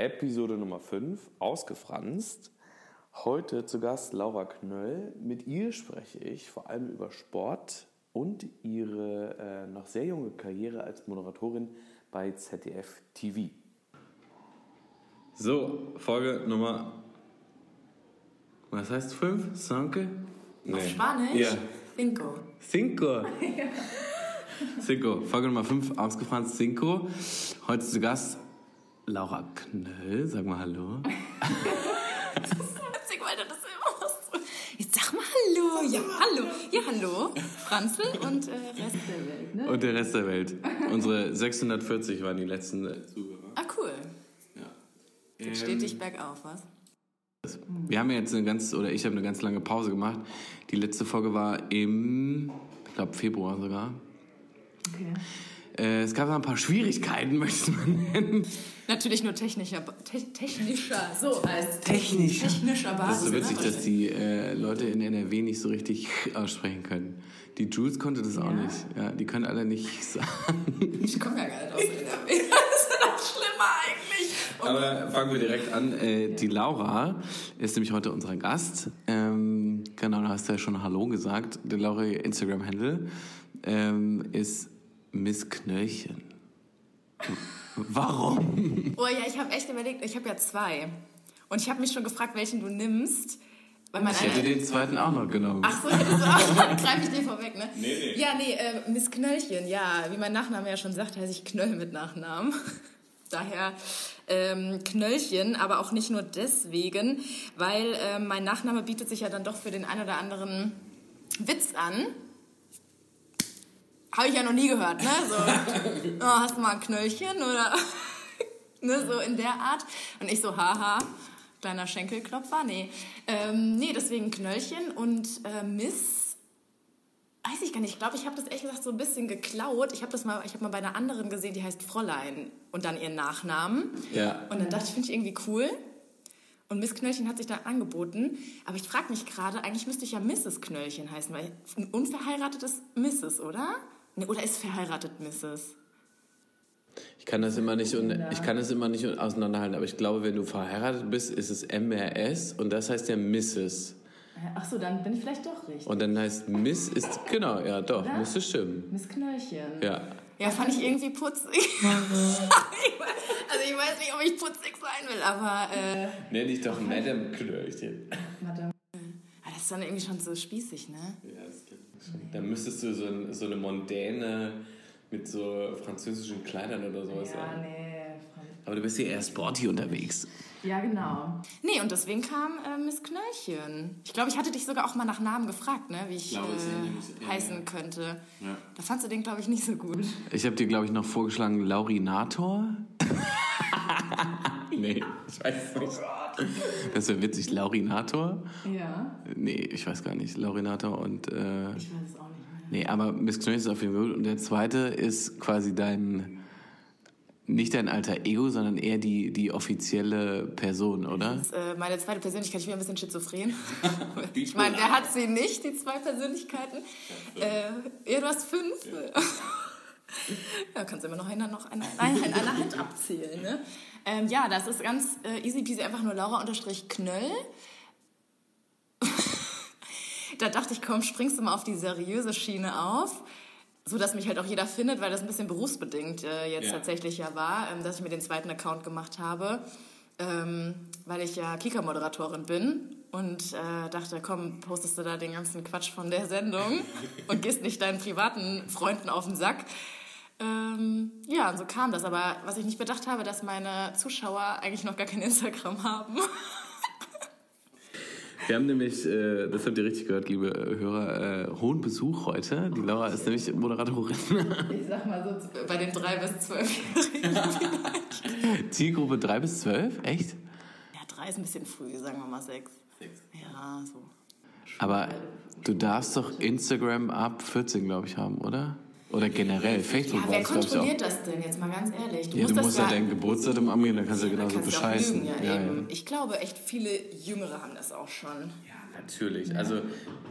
Episode Nummer 5, ausgefranst. Heute zu Gast Laura Knöll. Mit ihr spreche ich vor allem über Sport und ihre äh, noch sehr junge Karriere als Moderatorin bei ZDF TV. So, Folge Nummer. Was heißt 5? Sanke? Auf Spanisch? Ja. Cinco. Cinco. Cinco. Folge Nummer 5, ausgefranst Cinco. Heute zu Gast Laura Knöll. Sag mal Hallo. Witzig, weil du das immer machst. Jetzt sag mal Hallo. Ja, hallo. Ja, hallo. Franzl und äh, Rest der Welt, ne? Und der Rest der Welt. Unsere 640 waren die letzten äh, Zuhörer. Ah, cool. Ja. Geht stetig bergauf, was? Wir haben ja jetzt eine ganz, oder ich habe eine ganz lange Pause gemacht. Die letzte Folge war im, ich glaube, Februar sogar. Okay. Äh, es gab ein paar Schwierigkeiten, möchte man nennen. Natürlich nur technischer, te technischer, so heißt Technischer. Technischer Das ist Basis. so witzig, ne? dass die äh, Leute in NRW nicht so richtig aussprechen können. Die Jules konnte das auch Ja? nicht. Ja, die können alle nicht sagen. Ich komme ja gar nicht aus NRW. Das ist noch schlimmer eigentlich. Aber fangen wir direkt an. Äh, die Laura ist nämlich heute unser Gast. Ähm, genau, da hast du ja schon Hallo gesagt. Der Laura ihr Instagram-Handle ähm, ist Miss Knöllchen. Warum? Oh ja, ich habe echt überlegt, ich habe ja zwei. Und ich habe mich schon gefragt, welchen du nimmst. Weil mein Ich hätte den zweiten auch noch genommen. Ach so, hättest du auch. Greif ich dir vorweg, ne? Nee, nee. Ja, nee, äh, Miss Knöllchen, ja. Wie mein Nachname ja schon sagt, heiße ich Knöll mit Nachnamen. Daher ähm, Knöllchen, aber auch nicht nur deswegen, weil ähm, mein Nachname bietet sich ja dann doch für den einen oder anderen Witz an. Habe ich ja noch nie gehört, ne? So, oh, hast du mal ein Knöllchen oder ne, so in der Art. Und ich so, haha, kleiner Schenkelklopfer, nee. Ähm, nee, deswegen Knöllchen und äh, Miss, weiß ich gar nicht, ich glaube, ich habe das ehrlich gesagt so ein bisschen geklaut. Ich habe das mal, ich habe mal bei einer anderen gesehen, die heißt Fräulein und dann ihren Nachnamen. Ja. Und dann dachte ich, finde ich irgendwie cool. Und Miss Knöllchen hat sich dann angeboten. Aber ich frage mich gerade, eigentlich müsste ich ja Mrs. Knöllchen heißen, weil ein unverheiratetes Mrs., oder? Nee, oder ist verheiratet Mrs.? Ich kann das immer nicht, und ich kann das immer nicht auseinanderhalten, aber ich glaube, wenn du verheiratet bist, ist es MRS und das heißt ja Mrs. Ach so, dann bin ich vielleicht doch richtig. Und dann heißt Miss ist, genau, ja doch, Oder? müsste stimmen. Miss Knöllchen. Ja. Ja, fand ich irgendwie putzig. Ich weiß- also ich weiß nicht, ob ich putzig sein will, aber äh, Nenn dich doch Madame Knöllchen. ah, das ist dann irgendwie schon so spießig, ne? Ja, das. Dann müsstest du so, ein, so eine Mondäne mit so französischen Kleidern oder sowas sein. nee. Aber du bist ja eher sporty unterwegs. Ja, genau. Nee, und deswegen kam äh, Miss Knöllchen. Ich glaube, ich hatte dich sogar auch mal nach Namen gefragt, ne? wie ich, glaube, es ist äh, nämlich- ja, heißen ja. könnte. Ja. Da fandst du den, glaube ich, nicht so gut. Ich habe dir, glaube ich, noch vorgeschlagen Laurinator. nee, ich weiß es nicht. Das wäre witzig. Laurinator? Ja, Nee, ich weiß gar nicht. Laurinator und... Äh, ich weiß es auch nicht mehr. nee, aber Miss Knöllchen ist auf jeden Fall gut. Und der zweite ist quasi dein... Nicht dein alter Ego, sondern eher die, die offizielle Person, oder? Das, äh, meine zweite Persönlichkeit, ich bin ein bisschen schizophren. ich meine, wer hat sie nicht, die zwei Persönlichkeiten? Äh, ja, du hast fünf. ja, kannst immer noch einer, noch einer, einer in einer Hand abzählen. Ne? Ähm, ja, das ist ganz äh, easy peasy, einfach nur Laura unterstrich Knöll. da dachte ich, komm, springst du mal auf die seriöse Schiene auf. So dass mich halt auch jeder findet, weil das ein bisschen berufsbedingt äh, jetzt Ja. tatsächlich ja war, ähm, dass ich mir den zweiten Account gemacht habe, ähm, weil ich ja Kika-Moderatorin bin und äh, dachte, komm, postest du da den ganzen Quatsch von der Sendung und gehst nicht deinen privaten Freunden auf den Sack. Ähm, ja, und so kam das. Aber was ich nicht bedacht habe, dass meine Zuschauer eigentlich noch gar kein Instagram haben. Wir haben nämlich, äh, das habt ihr richtig gehört, liebe äh, Hörer, äh, hohen Besuch heute. Die Laura ist nämlich Moderatorin. Ich sag mal so, bei den drei bis zwölfjährigen vielleicht. Zielgruppe 3 bis 12, echt? Ja, drei ist ein bisschen früh, sagen wir mal sechs. Ja, so. Aber du darfst doch Instagram ab 14, glaube ich, haben, oder? Oder generell, Facebook Ja, wer kontrolliert das denn jetzt mal ganz ehrlich? Du Ja, du das musst ja dein Geburtsdatum angeben, dann kannst du dann genauso kannst du bescheißen. lügen, ja, Ja, ja. eben. Ich glaube, echt viele Jüngere haben das auch schon. Ja, natürlich. Also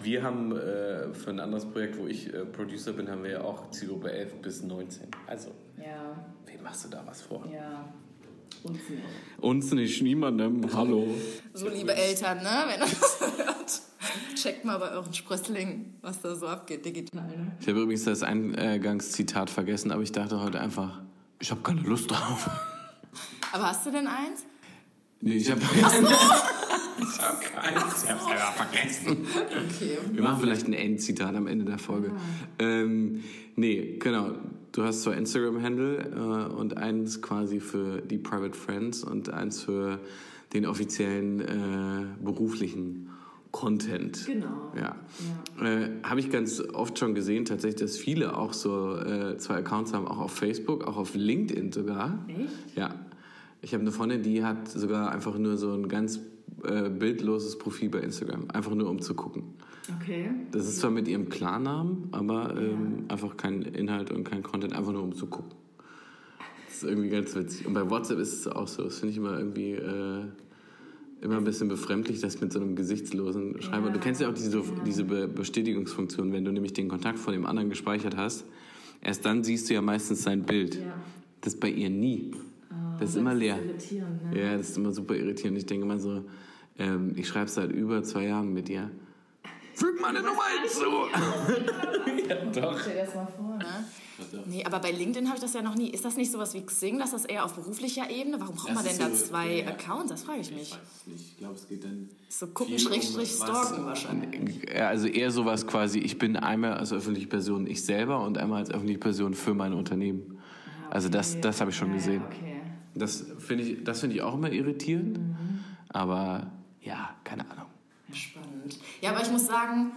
wir haben äh, für ein anderes Projekt, wo ich äh, Producer bin, haben wir ja auch Zielgruppe 11 bis 19. Also, Ja, wem machst du da was vor? ja. Uns nicht. Uns nicht, niemandem. Hallo. So, liebe Eltern, ne? Wenn ihr das hört, checkt mal bei euren Sprösslingen, was da so abgeht digital. Ne? Ich habe übrigens das Eingangszitat vergessen, aber ich dachte heute einfach, ich habe keine Lust drauf. Aber hast du denn eins? Nee, ich habe ich hab keins. Ich hab's einfach vergessen. Okay. Wir machen vielleicht ein Endzitat am Ende der Folge. Ähm, nee, genau. Du hast zwar Instagram-Handle äh, und eins quasi für die Private Friends und eins für den offiziellen äh, beruflichen Content. Genau. Ja. Äh, Habe ich ganz oft schon gesehen, tatsächlich, dass viele auch so äh, zwei Accounts haben, auch auf Facebook, auch auf LinkedIn sogar. Echt? Ja. Ich habe eine Freundin, die hat sogar einfach nur so ein ganz äh, bildloses Profil bei Instagram, einfach nur um zu gucken. Okay. Das ist zwar mit ihrem Klarnamen, aber ähm, einfach kein Inhalt und kein Content, einfach nur um zu gucken. Das ist irgendwie ganz witzig. Und bei WhatsApp ist es auch so. Das finde ich immer irgendwie äh, immer ein bisschen befremdlich, das mit so einem gesichtslosen Schreiber. Du kennst ja auch diese, diese Be Bestätigungsfunktion, wenn du nämlich den Kontakt von dem anderen gespeichert hast. Erst dann siehst du ja meistens sein Bild. Ja. Das ist bei ihr nie. das ist immer leer. Irritierend, ne? Ja, das ist immer super irritierend. Ich denke immer so, ähm, ich schreibe seit über zwei Jahren mit dir. Füg meine Nummer hinzu! Stell dir das mal vor, ne? Nee, aber bei LinkedIn habe ich das ja noch nie. Ist das nicht sowas wie Xing, dass das eher auf beruflicher Ebene? Warum braucht man denn da zwei Accounts? Das frage ich mich. Ich glaube, es geht dann. So gucken, um Schrägstrich, was- stalken wahrscheinlich. Ja, Also eher sowas quasi, ich bin einmal als öffentliche Person ich selber und einmal als öffentliche Person für mein Unternehmen. Also das, das habe ich schon Ja, gesehen. Okay. Das finde ich, das finde ich auch immer irritierend. Aber ja, keine Ahnung. Ja, Spannend. Ja, aber ich muss sagen,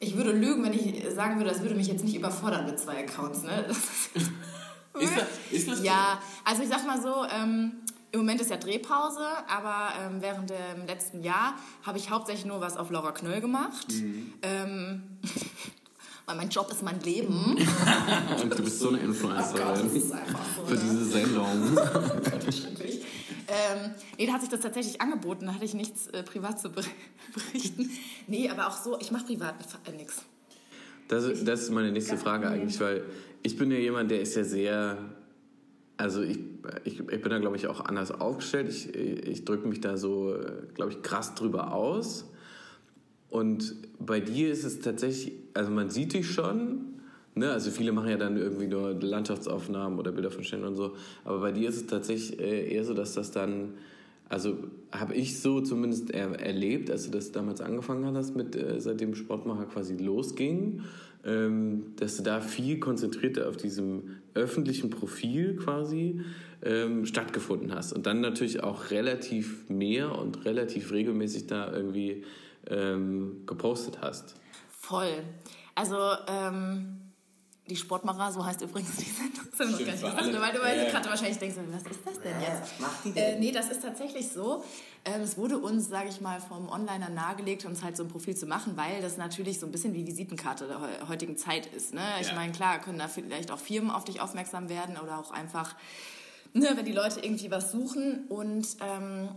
ich würde lügen, wenn ich sagen würde, das würde mich jetzt nicht überfordern mit zwei Accounts. Ne? Ist, das- ist das ja, also ich sag mal so, ähm, im Moment ist ja Drehpause, aber ähm, während dem letzten Jahr habe ich hauptsächlich nur was auf Laura Knöll gemacht. Mhm. Ähm, weil mein Job ist mein Leben. Und du bist so eine Oh Gott, Influencerin ist einfach so. für ne? diese Sendung. Schrecklich. Ähm, nee, da hat sich das tatsächlich angeboten, da hatte ich nichts äh, privat zu ber- berichten. Nee, aber auch so, ich mache privat äh, nichts. Das, das ist meine nächste Frage eigentlich, weil ich bin ja jemand, der ist ja sehr, also ich, ich, ich bin da glaube ich auch anders aufgestellt. Ich, ich drücke mich da so, glaube ich, krass drüber aus. Und bei dir ist es tatsächlich, also man sieht dich schon, ne? also viele machen ja dann irgendwie nur Landschaftsaufnahmen oder Bilder von Ständen und so, aber bei dir ist es tatsächlich äh, eher so, dass das dann, also habe ich so zumindest er, erlebt, als du das damals angefangen hast, mit, äh, seitdem Sportmacher quasi losging, ähm, dass du da viel konzentrierter auf diesem öffentlichen Profil quasi ähm, stattgefunden hast und dann natürlich auch relativ mehr und relativ regelmäßig da irgendwie ähm, gepostet hast. Voll. Also, ähm, die Sportmacher, so heißt übrigens die Sendung. Das haben wir noch gar nicht für gesagt, alle. weil du du gerade wahrscheinlich denkst, was ist das denn jetzt? macht die Äh, nee, das ist tatsächlich so. Ähm, es wurde uns, sage ich mal, vom Onliner nahegelegt, uns halt so ein Profil zu machen, weil das natürlich so ein bisschen wie Visitenkarte der heu- heutigen Zeit ist. Ne? Ich Ja. meine, klar, können da vielleicht auch Firmen auf dich aufmerksam werden oder auch einfach, ne, wenn die Leute irgendwie was suchen. Und ähm,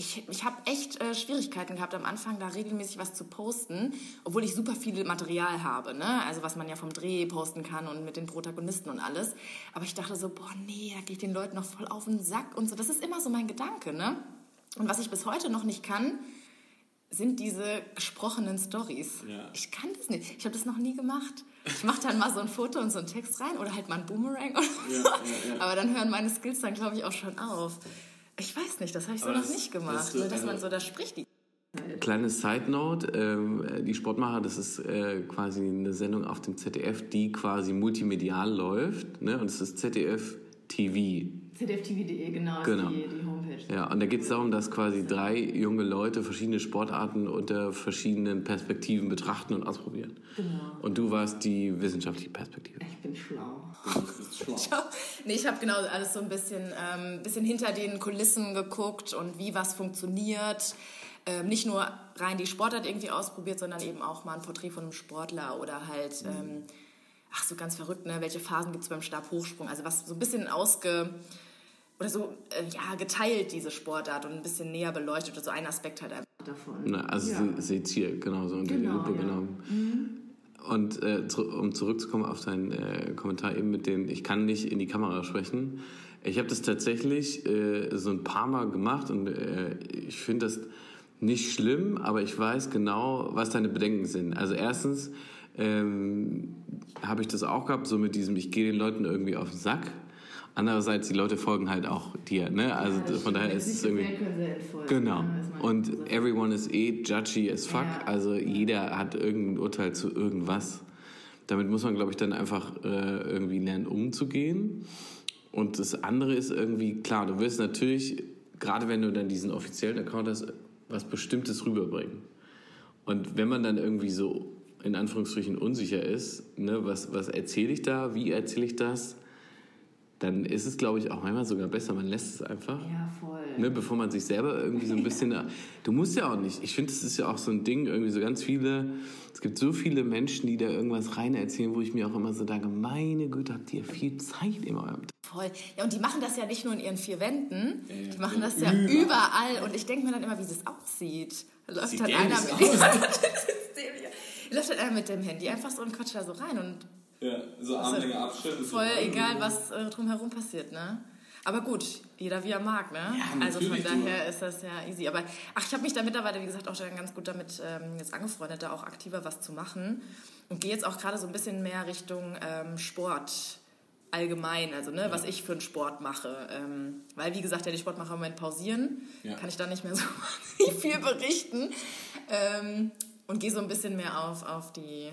ich, ich habe echt äh, Schwierigkeiten gehabt am Anfang, da regelmäßig was zu posten, obwohl ich super viel Material habe, ne? Also was man ja vom Dreh posten kann und mit den Protagonisten und alles. Aber ich dachte so, boah, nee, da geht den Leuten noch voll auf den Sack und so. Das ist immer so mein Gedanke, ne? Und was ich bis heute noch nicht kann, sind diese gesprochenen Stories. Ja. Ich kann das nicht. Ich habe das noch nie gemacht. Ich mache dann mal so ein Foto und so einen Text rein oder halt mal ein Boomerang oder so. Aber dann hören meine Skills dann, glaube ich, auch schon auf. Ich weiß nicht, das habe ich so noch das- nicht das gemacht, so- ne, dass also- man so da spricht. Kleine Side Note, ähm, die Sportmacher, das ist äh, quasi eine Sendung auf dem ZDF, die quasi multimedial läuft. Ne? Und es ist ZDF TV. ZDFTV.de, genau, Genau. ist die, die Homepage. Ja, und da geht es darum, dass quasi drei junge Leute verschiedene Sportarten unter verschiedenen Perspektiven betrachten und ausprobieren. Genau. Und du warst die wissenschaftliche Perspektive. Ich bin schlau. nee, ich habe genau alles so ein bisschen, ähm, bisschen hinter den Kulissen geguckt und wie was funktioniert. Ähm, nicht nur rein die Sportart irgendwie ausprobiert, sondern eben auch mal ein Porträt von einem Sportler oder halt, ähm, ach so ganz verrückt, ne? welche Phasen gibt es beim Stabhochsprung? Also was so ein bisschen ausge oder so äh, ja, geteilt, diese Sportart und ein bisschen näher beleuchtet oder so ein Aspekt halt einfach. Davon. Na, also Ja. sie hier genauso unter die Genau, Lupe ja. genommen. Und äh, zu, um zurückzukommen auf deinen äh, Kommentar eben mit dem, ich kann nicht in die Kamera sprechen. Ich habe das tatsächlich äh, so ein paar Mal gemacht und äh, ich finde das nicht schlimm, aber ich weiß genau, was deine Bedenken sind. Also erstens ähm, habe ich das auch gehabt, so mit diesem, ich gehe den Leuten irgendwie auf den Sack. Andererseits, die Leute folgen halt auch dir, ne? Also Ja, von stimmt. daher ist es irgendwie... Genau. ne? Und everyone is eh judgy as fuck. Ja. Also jeder hat irgendein Urteil zu irgendwas. Damit muss man, glaube ich, dann einfach äh, irgendwie lernen, umzugehen. Und das andere ist irgendwie, klar, du wirst natürlich, gerade wenn du dann diesen offiziellen Account hast, was Bestimmtes rüberbringen. Und wenn man dann irgendwie so in Anführungsstrichen unsicher ist, ne, was, was erzähle ich da, wie erzähle ich das, dann ist es, glaube ich, auch manchmal sogar besser, man lässt es einfach. Ja, voll. Ne, bevor man sich selber irgendwie so ein bisschen. Du musst ja auch nicht. Ich finde, es ist ja auch so ein Ding, irgendwie so ganz viele. Es gibt so viele Menschen, die da irgendwas rein erzählen, wo ich mir auch immer so denke: Meine Güte, habt ihr viel Zeit in eurem Voll. Ja, und die machen das ja nicht nur in ihren vier Wänden, die machen das ja überall. überall. Und ich denke mir dann immer, wie das aussieht. Da läuft Sieht dämlich einer mit, aus. Läuft einer mit dem Handy einfach so und quatscht da so rein. Und Ja, so Armlänge Abstand. voll egal, was äh, drumherum passiert, ne? Aber gut, jeder wie er mag, ne? Ja, also von daher ist das ja easy. Aber ach, ich habe mich da mittlerweile, wie gesagt, auch schon ganz gut damit ähm, jetzt angefreundet, da auch aktiver was zu machen. Und gehe jetzt auch gerade so ein bisschen mehr Richtung ähm, Sport allgemein, also ne, was ich für einen Sport mache. Ähm, weil, wie gesagt, ja, die Sportmacher im Moment pausieren, Ja. kann ich da nicht mehr so viel berichten. Ähm, und gehe so ein bisschen mehr auf, auf die,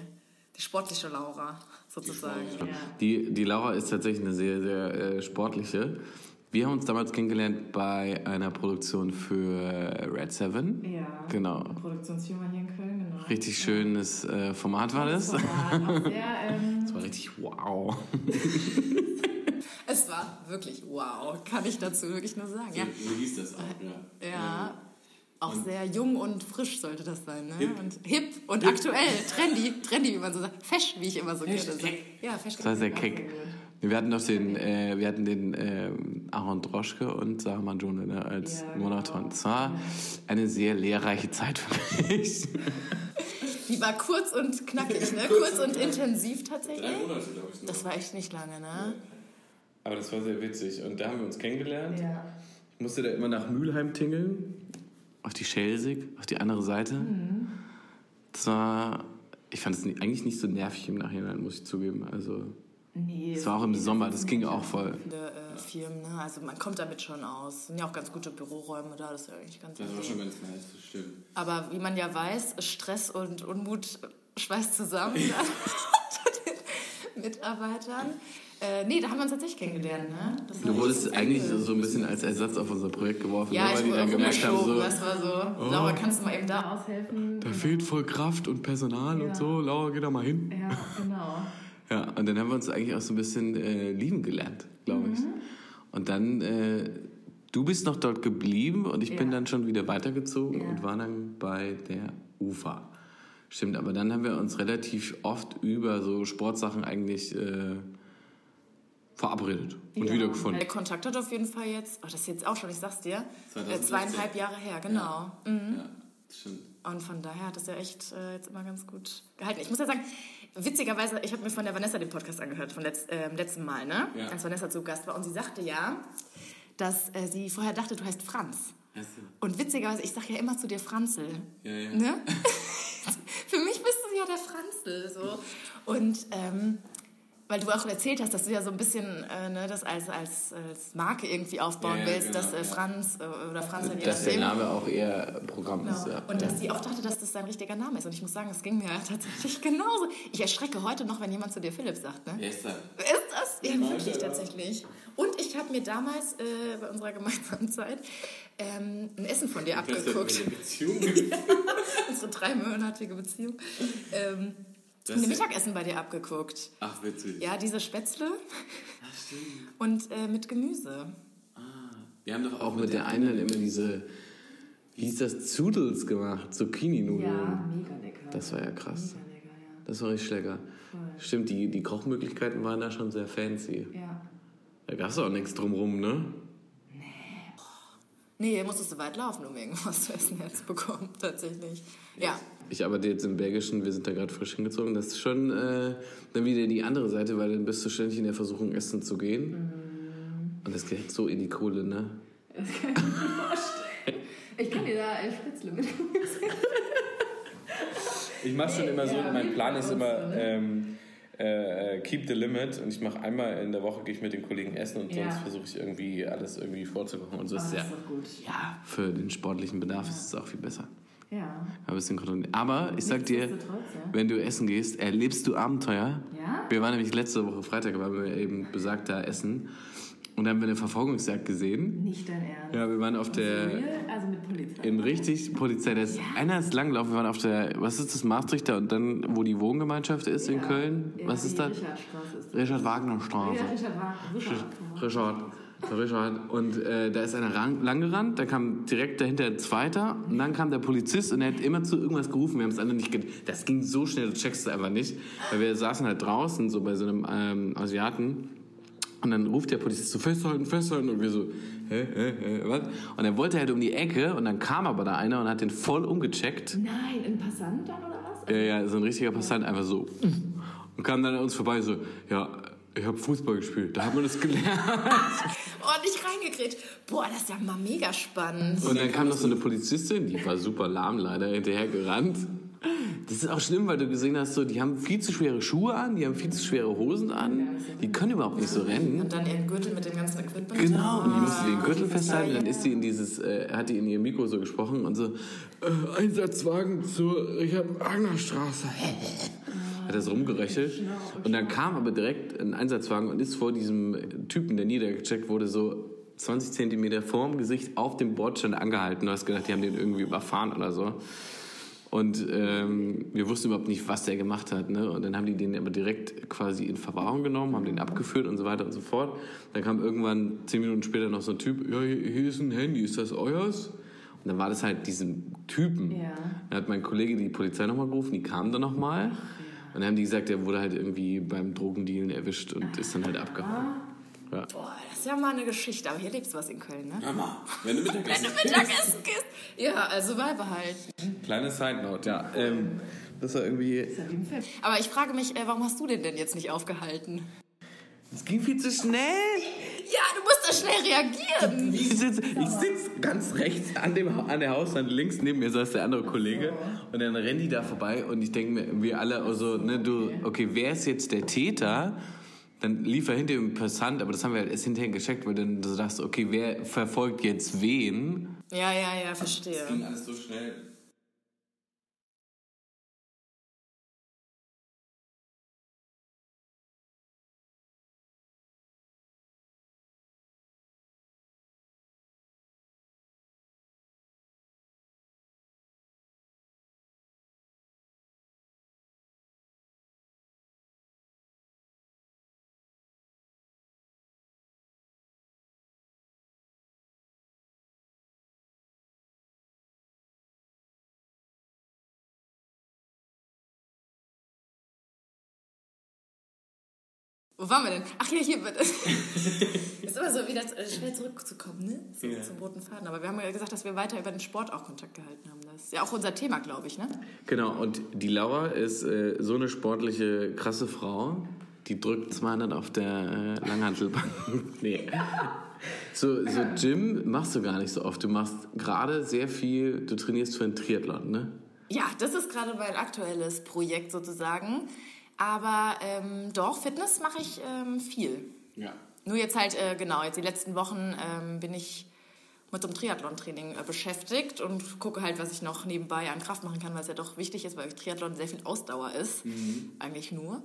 die sportliche Laura, sozusagen. Die, die Laura ist tatsächlich eine sehr, sehr äh, sportliche. Wir haben uns damals kennengelernt bei einer Produktion für Red Seven. Ja. Genau. Produktionsfirma hier in Köln, genau. Richtig schönes äh, Format war das. Das auch sehr, ähm, Das war richtig wow. Es war wirklich wow, kann ich dazu wirklich nur sagen. Ja, Wie hieß das auch, ja. ja auch sehr jung und frisch sollte das sein. Ne? Hip. Und hip und aktuell, trendy, trendy, wie man so sagt. Fesch, wie ich immer so gerne sage. Ja, fesch. Das war sehr keck. Wir hatten noch den, äh, wir hatten den ähm, Aaron Droschke und Sarah Manjone ne, als Ja, genau. Moderatoren. Es war eine sehr lehrreiche Zeit für mich. Die war kurz und knackig, ne? kurz und intensiv tatsächlich. Monate, glaube ich. Das war echt nicht lange, ne? Aber das war sehr witzig. Und da haben wir uns kennengelernt. Ja. Ich musste da immer nach Mülheim tingeln. Auf die Schelsig, auf die andere Seite. Mhm. Das war, ich fand es eigentlich nicht so nervig im Nachhinein, muss ich zugeben. Also, Nee, es war auch im Sommer, das ging auch voll. Viele äh, Firmen, ne? Also man kommt damit schon aus. Sind ja auch ganz gute Büroräume da, das ist ja eigentlich ganz easy. ganz nice, das stimmt. Aber wie man ja weiß, Stress und Unmut schweißt zusammen unter den Mitarbeitern. Äh, nee, da haben wir uns tatsächlich kennengelernt, ne? Du wurdest eigentlich so, so ein bisschen als Ersatz auf unser Projekt geworfen, Ja, ne, weil die dann gemerkt haben, so, Das war so, Laura, kannst du mal eben da aushelfen. da fehlt voll Kraft und Personal und so. Laura, geh da mal hin. Ja, genau. Ja, und dann haben wir uns eigentlich auch so ein bisschen äh, lieben gelernt, glaube ich. Und dann, äh, du bist noch dort geblieben und ich bin Ja. dann schon wieder weitergezogen Ja. und war dann bei der UFA. Stimmt, aber dann haben wir uns relativ oft über so Sportsachen eigentlich äh, verabredet und Ja. wiedergefunden. Der Kontakt hat auf jeden Fall jetzt, oh, das ist jetzt auch schon, ich sag's dir, äh, 2016. zweieinhalb Jahre her, genau. Mhm. Ja, stimmt. Und von daher hat das ja echt äh, jetzt immer ganz gut gehalten. Ich muss ja sagen, witzigerweise, ich habe mir von der Vanessa den Podcast angehört, von letz, äh, letzten Mal, ne? Ja. als Vanessa zu Gast war. Und sie sagte ja, dass äh, sie vorher dachte, du heißt Franz. Und witzigerweise, ich sage ja immer zu dir Franzl. Ja, ja. Ne? Für mich bist du ja der Franzl. So. Und ähm, weil du auch erzählt hast, dass du ja so ein bisschen äh, ne, das als, als, als Marke irgendwie aufbauen Ja, ja, willst, genau, dass äh, ja. Franz äh, oder Franzl, je Dass der. Name auch eher Programm ist, Genau. ja. Und dass sie auch dachte, dass das dein richtiger Name ist. Und ich muss sagen, es ging mir tatsächlich genauso. Ich erschrecke heute noch, wenn jemand zu dir Philipp sagt. Ne? Wer ist das? Ist? Ja, Genau, wirklich ja. tatsächlich. Und ich habe mir damals äh, bei unserer gemeinsamen Zeit ähm, ein Essen von dir abgeguckt. Beziehung Unsere dreimonatige Beziehung. Ähm, Das ein Mittagessen bei dir abgeguckt. Ach, witzig. Ja, diese Spätzle Ach, stimmt. und äh, mit Gemüse. Wir haben doch auch mit der einen immer diese, wie hieß das, Zudels gemacht, Zucchini-Nudeln. Ja, mega lecker. Das war ja krass. Mega lecker, ja. Das war richtig lecker. Stimmt, die, die Kochmöglichkeiten waren da schon sehr fancy. Ja. Da gab es auch nichts drumrum, ne? Nee, musstest du weit laufen, um irgendwas zu essen herzubekommen, tatsächlich. Ja, Ich arbeite jetzt im Belgischen, wir sind da gerade frisch hingezogen. Das ist schon äh, dann wieder die andere Seite, weil dann bist du ständig in der Versuchung, essen zu gehen. Und das geht so in die Kohle, ne? Ich kann dir da ein Spritzle mit. Ich mache schon immer so, Ja, mein wie Plan ist immer ne? ähm, äh, keep the limit und ich mache einmal in der Woche gehe ich mit den Kollegen essen und Ja. sonst versuche ich irgendwie alles irgendwie vorzukochen und so Oh, ist das ja, ist gut. ja für den sportlichen Bedarf ist es auch viel besser. Ja. Ein bisschen kontrollieren. Aber ich sag dir, ja. wenn du essen gehst, erlebst du Abenteuer. Ja? Wir waren nämlich letzte Woche Freitag, waren wir eben besagt da essen und dann haben wir eine Verfolgungsjagd gesehen. Nicht dein Ernst. Ja, wir waren auf der Real? Also mit Polizei. in richtig Polizei. Das ist, einer ist Langlauf. Wir waren auf der, was ist das, Maastrichter und dann, wo die Wohngemeinschaft ist in Ja. Köln. Ja, Was ist das? Richardstraße ist das. Richard Wagner Straße. Ja, Richard Wagner. Richard. Richard. Und äh, da ist einer ran- lang gerannt, da kam direkt dahinter ein zweiter und dann kam der Polizist und er hat immer zu irgendwas gerufen. Wir haben es alle nicht Das ging so schnell, du checkst es einfach nicht. Weil wir saßen halt draußen, so bei so einem ähm, Asiaten. Und dann ruft der Polizist so, festhalten, festhalten. Und wir so, hä, hä, hä, was? Und er wollte halt um die Ecke und dann kam aber da einer und hat den voll umgecheckt. Nein, ein Passant dann oder was? Ja, ja, so ein richtiger Passant, einfach so. Und kam dann an uns vorbei so, ja, ich habe Fußball gespielt, da hat man das gelernt. Ordentlich reingekriegt. Boah, das ist ja mal mega spannend. Und dann kam noch so eine Polizistin, die war super lahm leider, hinterher gerannt. Das ist auch schlimm, weil du gesehen hast, so, die haben viel zu schwere Schuhe an, die haben viel zu schwere Hosen an, die können überhaupt nicht so rennen. Und dann ihren Gürtel mit dem ganzen Equipment. Genau, und die musste den Ah, Gürtel festhalten, dann ist sie in dieses, äh, hat die in ihr Mikro so gesprochen und so, äh, Einsatzwagen zur Richard-Wagner-Straße. Hat das rumgeröchelt. Und dann kam aber direkt ein Einsatzwagen und ist vor diesem Typen, der niedergecheckt wurde, so 20 Zentimeter vorm Gesicht auf dem Bordstein angehalten. Du hast gedacht, die haben den irgendwie überfahren oder so. Und ähm, wir wussten überhaupt nicht, was der gemacht hat. Ne? Und dann haben die den aber direkt quasi in Verwahrung genommen, haben den abgeführt und so weiter und so fort. Dann kam irgendwann zehn Minuten später noch so ein Typ, ja, hier, ist ein Handy, ist das euers? Und dann war das halt diesem Typen. Ja. Dann hat mein Kollege die Polizei nochmal gerufen, die kam dann nochmal. Und dann haben die gesagt, er wurde halt irgendwie beim Drogendealen erwischt und ist dann halt abgehauen. Ja. Boah, das ist ja mal eine Geschichte. Aber hier lebst du was in Köln, ne? Mama, wenn du Mittagessen Wenn du Mittagessen gehst. Ja, also beibehalten. Kleine Side Note, ja. Ähm, das war irgendwie. Ja. Aber ich frage mich, äh, warum hast du den denn jetzt nicht aufgehalten? Es ging viel zu schnell. Ja, du musst da schnell reagieren. Ich sitze sitz ganz rechts an, dem, an der Hauswand, links neben mir saß der andere Kollege und dann rennen die da vorbei und ich denke mir, wir alle, also, ne, du, okay, wer ist jetzt der Täter? Dann lief er hinter ihm Passant, aber das haben wir halt erst hinterher gecheckt, weil dann du dachtest, okay, wer verfolgt jetzt wen? Ja, ja, ja, verstehe. alles so schnell. Wo waren wir denn? Ach ja, hier bitte. ist immer so wieder äh, schwer zurückzukommen, ne? So, Ja. Zum roten Faden. Aber wir haben ja gesagt, dass wir weiter über den Sport auch Kontakt gehalten haben. Das ist ja auch unser Thema, glaube ich, ne? Genau, und die Laura ist äh, so eine sportliche, krasse Frau, die drückt 200 auf der äh, Langhantelbank. nee. So, so Gym machst du gar nicht so oft. Du machst gerade sehr viel, du trainierst für einen Triathlon, ne? Ja, das ist gerade mein aktuelles Projekt sozusagen. Aber ähm, doch, Fitness mache ich ähm, viel. Ja. Nur jetzt halt, äh, genau, jetzt die letzten Wochen ähm, bin ich mit so einem Triathlon-Training äh, beschäftigt und gucke halt, was ich noch nebenbei an Kraft machen kann, weil es ja doch wichtig ist, weil Triathlon sehr viel Ausdauer ist. Eigentlich nur.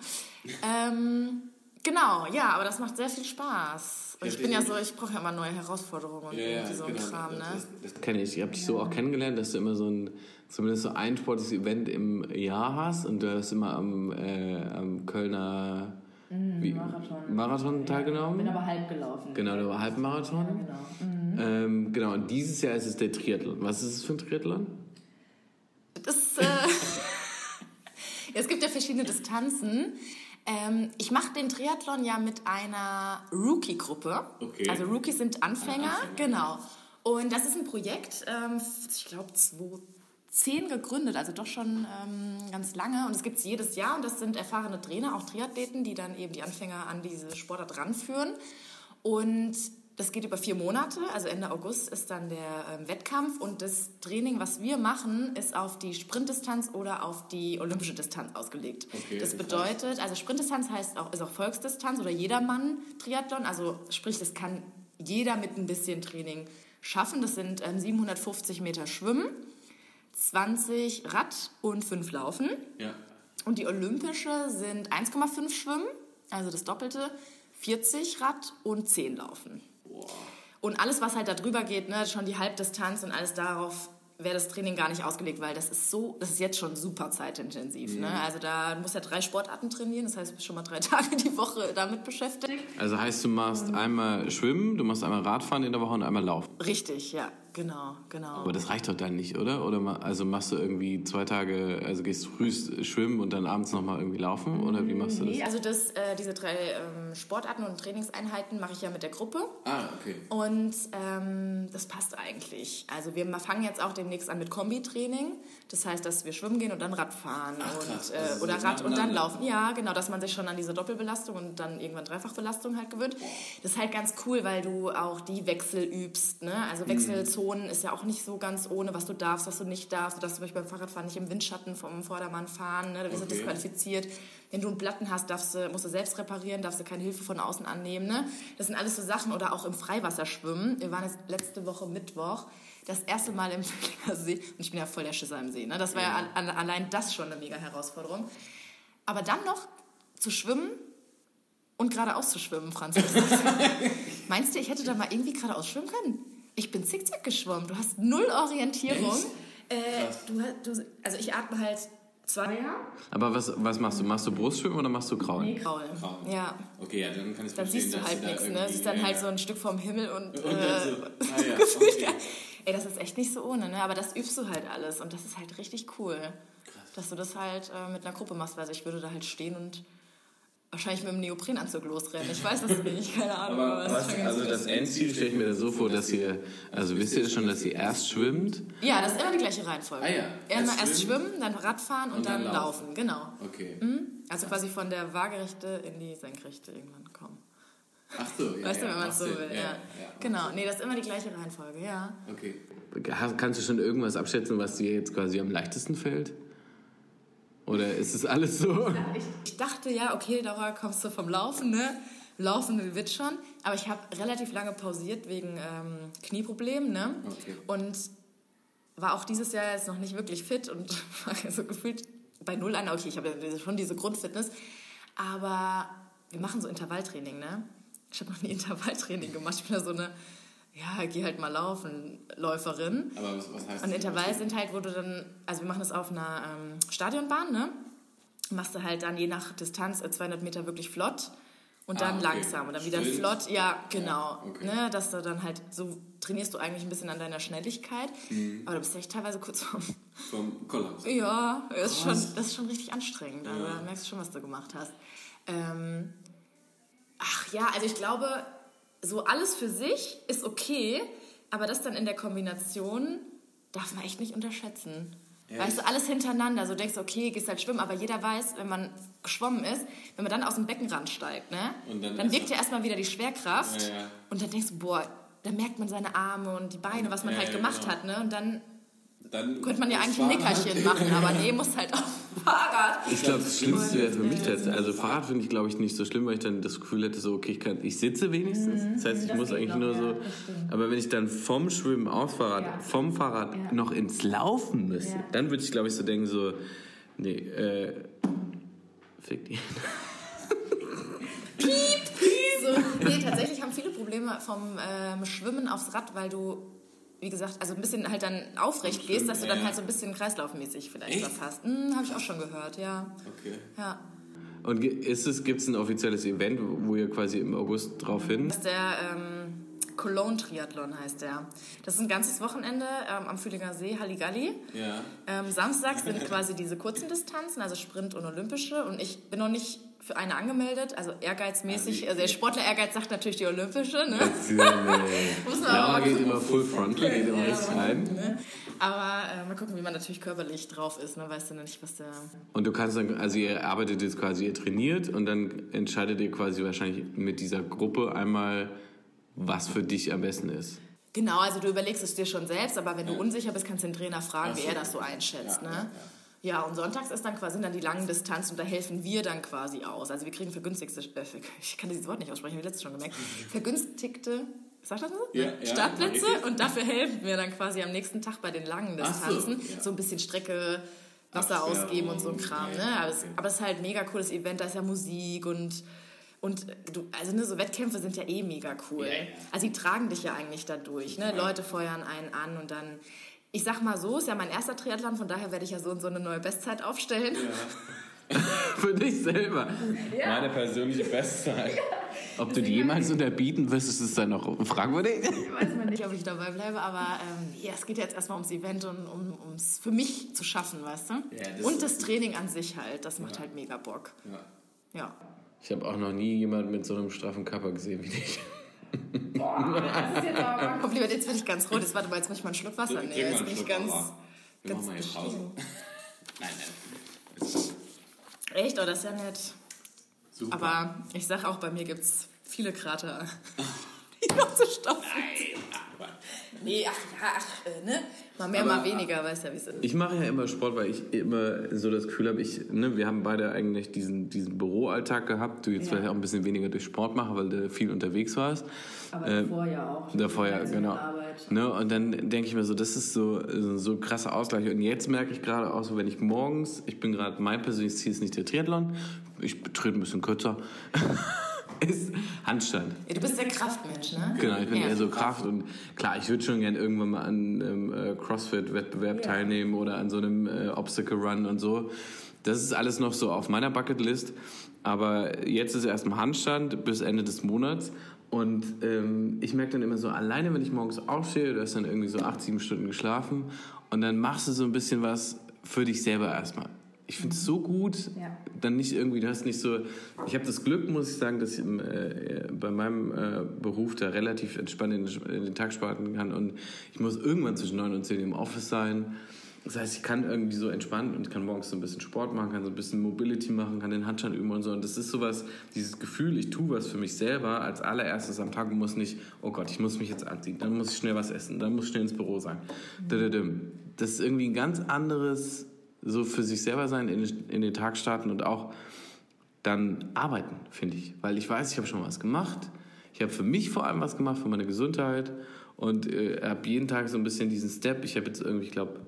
ähm, genau, ja, aber das macht sehr viel Spaß. Und Ja, ich bin ja so, ich brauche ja immer neue Herausforderungen und irgendwie so ein Kram, ne? Das, das kenne ich. Ich habe dich so auch kennengelernt, dass du immer so ein, zumindest so ein sportliches Event im Jahr hast und du hast immer am, äh, am Kölner wie, Marathon. Marathon teilgenommen. Bin aber halb gelaufen. Genau, der war Halbmarathon. Genau. Mhm. Ähm, genau, und dieses Jahr ist es der Triathlon. Was ist es für ein Triathlon? Das, äh, es gibt ja verschiedene Distanzen. Ähm, ich mache den Triathlon ja mit einer Rookie-Gruppe. Okay. Also Rookies sind Anfänger, genau. Und das ist ein Projekt, ähm, ich glaube 2010 gegründet, also doch schon ähm, ganz lange. Und es gibt es jedes Jahr und das sind erfahrene Trainer, auch Triathleten, die dann eben die Anfänger an diese Sportart ranführen. Und das geht über vier Monate, also Ende August ist dann der ähm, Wettkampf und das Training, was wir machen, ist auf die Sprintdistanz oder auf die olympische Distanz ausgelegt. Okay, das bedeutet, also Sprintdistanz heißt auch, ist auch Volksdistanz oder jedermann Triathlon, also sprich, das kann jeder mit ein bisschen Training schaffen. Das sind ähm, 750 Meter Schwimmen, 20 Rad und 5 Laufen. Ja. Und die olympische sind 1,5 Schwimmen, also das Doppelte, 40 Rad und 10 Laufen. Und alles, was halt da drüber geht, ne, schon die Halbdistanz und alles darauf, wäre das Training gar nicht ausgelegt, weil das ist so, das ist jetzt schon super zeitintensiv. Ne? Also da du musst ja drei Sportarten trainieren, das heißt, du bist schon mal drei Tage die Woche damit beschäftigt. Also heißt, du machst einmal Schwimmen, du machst einmal Radfahren in der Woche und einmal Laufen. Richtig, ja, genau, genau. Aber das reicht doch dann nicht, oder? Oder ma- also machst du irgendwie zwei Tage, also gehst früh schwimmen und dann abends nochmal irgendwie laufen? Oder wie machst du das? Nee, also das, äh, diese drei ähm, Sportarten und Trainingseinheiten mache ich ja mit der Gruppe. Ah, okay. Und ähm, das passt eigentlich. Also wir fangen jetzt auch demnächst an mit Kombitraining. Das heißt, dass wir schwimmen gehen und dann Rad fahren krass. und, äh, Also so oder Rad und dann laufen. Ja, genau, dass man sich schon an diese Doppelbelastung und dann irgendwann Dreifachbelastung halt gewöhnt. Das ist halt ganz cool, weil du auch die Wechsel übst. Ne? Also Wechselzonen ist ja auch nicht so ganz ohne, was du darfst, was du nicht darfst. Du darfst zum Beispiel beim Fahrradfahren nicht im Windschatten vom Vordermann fahren. Ne? Da wirst du Okay. disqualifiziert. Wenn du einen Platten hast, darfst du, musst du selbst reparieren, darfst du keine Hilfe von außen annehmen. Ne? Das sind alles so Sachen. Oder auch im Freiwasser schwimmen. Wir waren jetzt letzte Woche Mittwoch das erste Mal im See. Und ich bin ja voll der Schisser im See. Ne? Das war ja an, an, allein das schon eine mega Herausforderung. Aber dann noch zu schwimmen und geradeaus zu schwimmen, Franz. Meinst du, ich hätte da mal irgendwie geradeaus schwimmen können? Ich bin zickzack geschwommen. Du hast null Orientierung. Äh, du, du, also ich atme halt zwei Aber was, was machst du? Machst du Brustschwimmen oder machst du Kraulen? Kraul. Ja. Okay, ja, dann kann ich Dann siehst du halt nichts, ne? Das ist dann halt so ein Stück vom Himmel und, Und äh, so, ah ja, okay. ja. Ey, das ist echt nicht so ohne, ne? Aber das übst du halt alles und das ist halt richtig cool. Dass du das halt äh, mit einer Gruppe machst. Also ich würde da halt stehen und wahrscheinlich mit einem Neoprenanzug losrennen. Ich weiß das nicht, keine Ahnung. Aber ist was, also das. Endziel stelle ich mir das so vor, dass ihr, also wisst ihr schon, dass ihr erst schwimmt? Ja, das ist immer die gleiche Reihenfolge. Ah ja. Erst, Erst erst schwimmen, dann Radfahren und, Und dann dann, laufen. laufen. Genau. Okay. Also quasi von der Waagerechte in die Senkrechte irgendwann kommen. Ach so, ja. Weißt du, ja, wenn man es so will. Ja, ja. Genau, nee, das ist immer die gleiche Reihenfolge, ja. Okay. Kannst du schon irgendwas abschätzen, was dir jetzt quasi am leichtesten fällt? Oder ist es alles so? Ich dachte ja, okay, Laura, kommst du vom Laufen, ne? Laufen wird schon. Aber ich habe relativ lange pausiert wegen ähm, Knieproblemen, ne? Okay. Und war auch dieses Jahr jetzt noch nicht wirklich fit und war so gefühlt bei Null an. Okay, ich habe ja schon diese Grundfitness. Aber wir machen so Intervalltraining, ne? Ich habe noch nie Intervalltraining gemacht. Ich bin da so eine, ja, geh halt mal laufen, Läuferin. Aber was, was heißt Und Intervall sind halt, wo du dann, also wir machen das auf einer ähm, Stadionbahn, ne? Machst du halt dann je nach Distanz äh, 200 Meter wirklich flott und Ah, dann okay. langsam und dann wieder Sprint. flott. Ja, genau. okay. Ne? Dass du dann halt, so trainierst du eigentlich ein bisschen an deiner Schnelligkeit, Mhm. aber du bist echt teilweise kurz vorm, Vom Kollaps. ja, das ist, schon, das ist schon richtig anstrengend. Also da merkst du schon, was du gemacht hast. Ähm, ach ja, also ich glaube, so alles für sich ist okay, aber das dann in der Kombination darf man echt nicht unterschätzen. Weißt du, alles hintereinander. So denkst du, okay, gehst halt schwimmen, aber jeder weiß, wenn man geschwommen ist, wenn man dann aus dem Beckenrand steigt, ne, dann dann, wirkt ja erstmal wieder die Schwerkraft. Ja, ja. Und dann denkst du, boah, dann merkt man seine Arme und die Beine, was man Ja, halt gemacht genau. hat, ne? Und dann Dann könnte man ja das eigentlich ein Nickerchen machen, aber nee, muss halt auf Fahrrad. Ich glaube, das Schlimmste wäre für mich tatsächlich, also Fahrrad finde ich, glaube ich, nicht so schlimm, weil ich dann das Gefühl hätte, so, okay, ich, kann, ich sitze wenigstens. Das heißt, ich das muss eigentlich noch, nur ja, so. das. Aber wenn ich dann vom Schwimmen aufs Fahrrad, Ja. vom Fahrrad Ja. noch ins Laufen müsste, Ja. dann würde ich, glaube ich, so denken, so, nee, äh, fick die. So, nee, tatsächlich haben viele Probleme vom ähm, Schwimmen aufs Rad, weil du, wie gesagt, also ein bisschen halt dann aufrecht gehst, dass du dann halt so ein bisschen kreislaufmäßig vielleicht Echt? was hast. Hm, habe ich auch schon gehört, ja. Okay. ja. Und ist es, gibt es ein offizielles Event, wo ihr quasi im August drauf hin? Das ist der ähm, Cologne Triathlon heißt der. Das ist ein ganzes Wochenende ähm, am Fühlinger See, Halligalli. Ja. Ähm, Samstag sind quasi diese kurzen Distanzen, also Sprint und Olympische. Und ich bin noch nicht für eine angemeldet, also ehrgeizmäßig. Also der Sportler Ehrgeiz sagt natürlich die Olympische, ne? Muss man Laura aber geht immer full frontal, geht immer richtig rein. Ne? Aber äh, mal gucken, wie man natürlich körperlich drauf ist. Ne? Weißt du nicht, was der. Und du kannst dann, also ihr arbeitet jetzt quasi, ihr trainiert und dann entscheidet ihr quasi wahrscheinlich mit dieser Gruppe einmal, was für dich am besten ist. Genau, also du überlegst es dir schon selbst, aber wenn du unsicher bist, kannst du den Trainer fragen, wie er das so einschätzt. Ja, ne? Ja, Ja, und sonntags ist dann quasi dann die langen Distanzen und da helfen wir dann quasi aus. Also wir kriegen vergünstigste, äh, ich kann dieses Wort nicht aussprechen, habe ich letztes schon gemerkt, vergünstigte, sagt das so? Ja, ja, Startplätze richtig. und dafür helfen wir dann quasi am nächsten Tag bei den langen so, Distanzen. ja. So ein bisschen Strecke, Wasser ausgeben und so ein Kram. ja, Ne? ja, Aber, es, aber es ist halt ein mega cooles Event, da ist ja Musik und und du, also ne, so Wettkämpfe sind ja eh mega cool. Ja, ja. Also die tragen dich ja eigentlich dadurch. Ne? Leute feuern einen an und dann, ich sag mal so, ist ja mein erster Triathlon, von daher werde ich ja so und so eine neue Bestzeit aufstellen. Für dich selber. Meine persönliche Bestzeit. Ob du die jemals unterbieten wirst, ist es dann noch fragwürdig. Ich weiß mal nicht, ob ich dabei bleibe, aber ähm, ja, es geht jetzt erstmal ums Event und um ums für mich zu schaffen, weißt du? Ja, das und das Training an sich halt, das macht halt mega Bock. Ja. Ja. Ich habe auch noch nie jemanden mit so einem straffen Kapper gesehen wie dich. Komm, lieber, jetzt bin ich ganz rot. Jetzt warte mal, jetzt muss ich mal einen Schluck Wasser nehmen. Jetzt bin ich ganz. Wir ganz machen mal hier Pause. Nein, nein. Ist Echt? Oh, das ist ja nett. Super. Aber ich sag auch, bei mir gibt es viele Krater, die noch zu stopfen. Nee, ach, ja, ach, äh, ne? Mal mehr, Aber- mal weniger, weißt ja, wie es ist. Ich mache ja immer Sport, weil ich immer so das Gefühl habe, ich, ne, wir haben beide eigentlich diesen, diesen Büroalltag gehabt. Du jetzt Ja. vielleicht auch ein bisschen weniger durch Sport machen, weil du viel unterwegs warst. Aber Äh, davor ja auch. Davor ja, genau. Ne, und dann denke ich mir so, das ist so, so, so ein krasser Ausgleich. Und jetzt merke ich gerade auch so, wenn ich morgens, ich bin gerade, mein persönliches Ziel ist nicht der Triathlon, ich trete ein bisschen kürzer, ist Handstand. Ja, du bist der Kraftmensch, ne? Genau, ich bin Ja. eher so Kraft und klar, ich würde schon gern irgendwann mal an einem äh, CrossFit-Wettbewerb Ja. teilnehmen oder an so einem äh, Obstacle Run und so. Das ist alles noch so auf meiner Bucketlist. Aber jetzt ist erstmal Handstand bis Ende des Monats. Und ähm, ich merke dann immer so, alleine wenn ich morgens aufstehe, du hast dann irgendwie so acht, sieben Stunden geschlafen und dann machst du so ein bisschen was für dich selber erstmal. Ich finde es so gut, Ja. dann nicht irgendwie, du hast nicht so, ich habe das Glück, muss ich sagen, dass ich im, äh, bei meinem äh, Beruf da relativ entspannt in, in den Tag starten kann und ich muss irgendwann zwischen 9 und 10 im Office sein. Das heißt, ich kann irgendwie so entspannt und kann morgens so ein bisschen Sport machen, kann so ein bisschen Mobility machen, kann den Handstand üben und so. Und das ist sowas, dieses Gefühl, ich tue was für mich selber als allererstes am Tag und muss nicht, oh Gott, ich muss mich jetzt anziehen, dann muss ich schnell was essen, dann muss ich schnell ins Büro sein. Dadadum. Das ist irgendwie ein ganz anderes, so für sich selber sein, in, in den Tag starten und auch dann arbeiten, finde ich. Weil ich weiß, ich habe schon was gemacht. Ich habe für mich vor allem was gemacht, für meine Gesundheit. Und äh, habe jeden Tag so ein bisschen diesen Step. Ich habe jetzt irgendwie, ich glaube,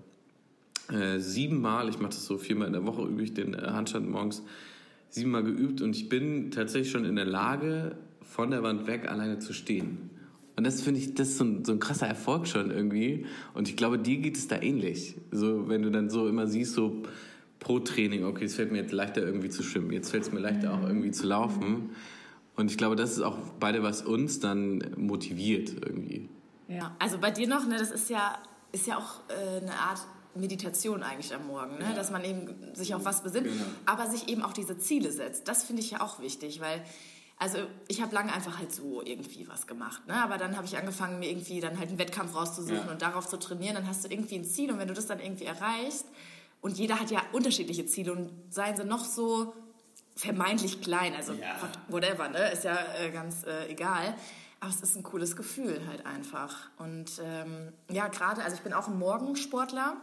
äh, siebenmal, ich mache das so viermal in der Woche, übe ich den äh, Handstand morgens, siebenmal geübt. Und ich bin tatsächlich schon in der Lage, von der Wand weg alleine zu stehen. Und das finde ich, das ist so ein, so ein krasser Erfolg schon irgendwie. Und ich glaube, dir geht es da ähnlich. So, wenn du dann so immer siehst, so pro Training, okay, es fällt mir jetzt leichter irgendwie zu schwimmen, jetzt fällt es mir leichter auch irgendwie zu laufen. Und ich glaube, das ist auch beide, was uns dann motiviert irgendwie. Ja. Also bei dir noch, ne, das ist ja, ist ja auch äh, eine Art Meditation eigentlich am Morgen, ne? dass man eben sich auf was besinnt, Genau. aber sich eben auch diese Ziele setzt. Das finde ich ja auch wichtig, weil also ich habe lange einfach halt so irgendwie was gemacht, ne? aber dann habe ich angefangen, mir irgendwie dann halt einen Wettkampf rauszusuchen Ja. und darauf zu trainieren. Dann hast du irgendwie ein Ziel und wenn du das dann irgendwie erreichst und jeder hat ja unterschiedliche Ziele und seien sie noch so vermeintlich klein, also Ja. whatever, ne? ist ja äh, ganz äh, egal. Aber es ist ein cooles Gefühl halt einfach. Und ähm, ja, gerade, also ich bin auch ein Morgensportler,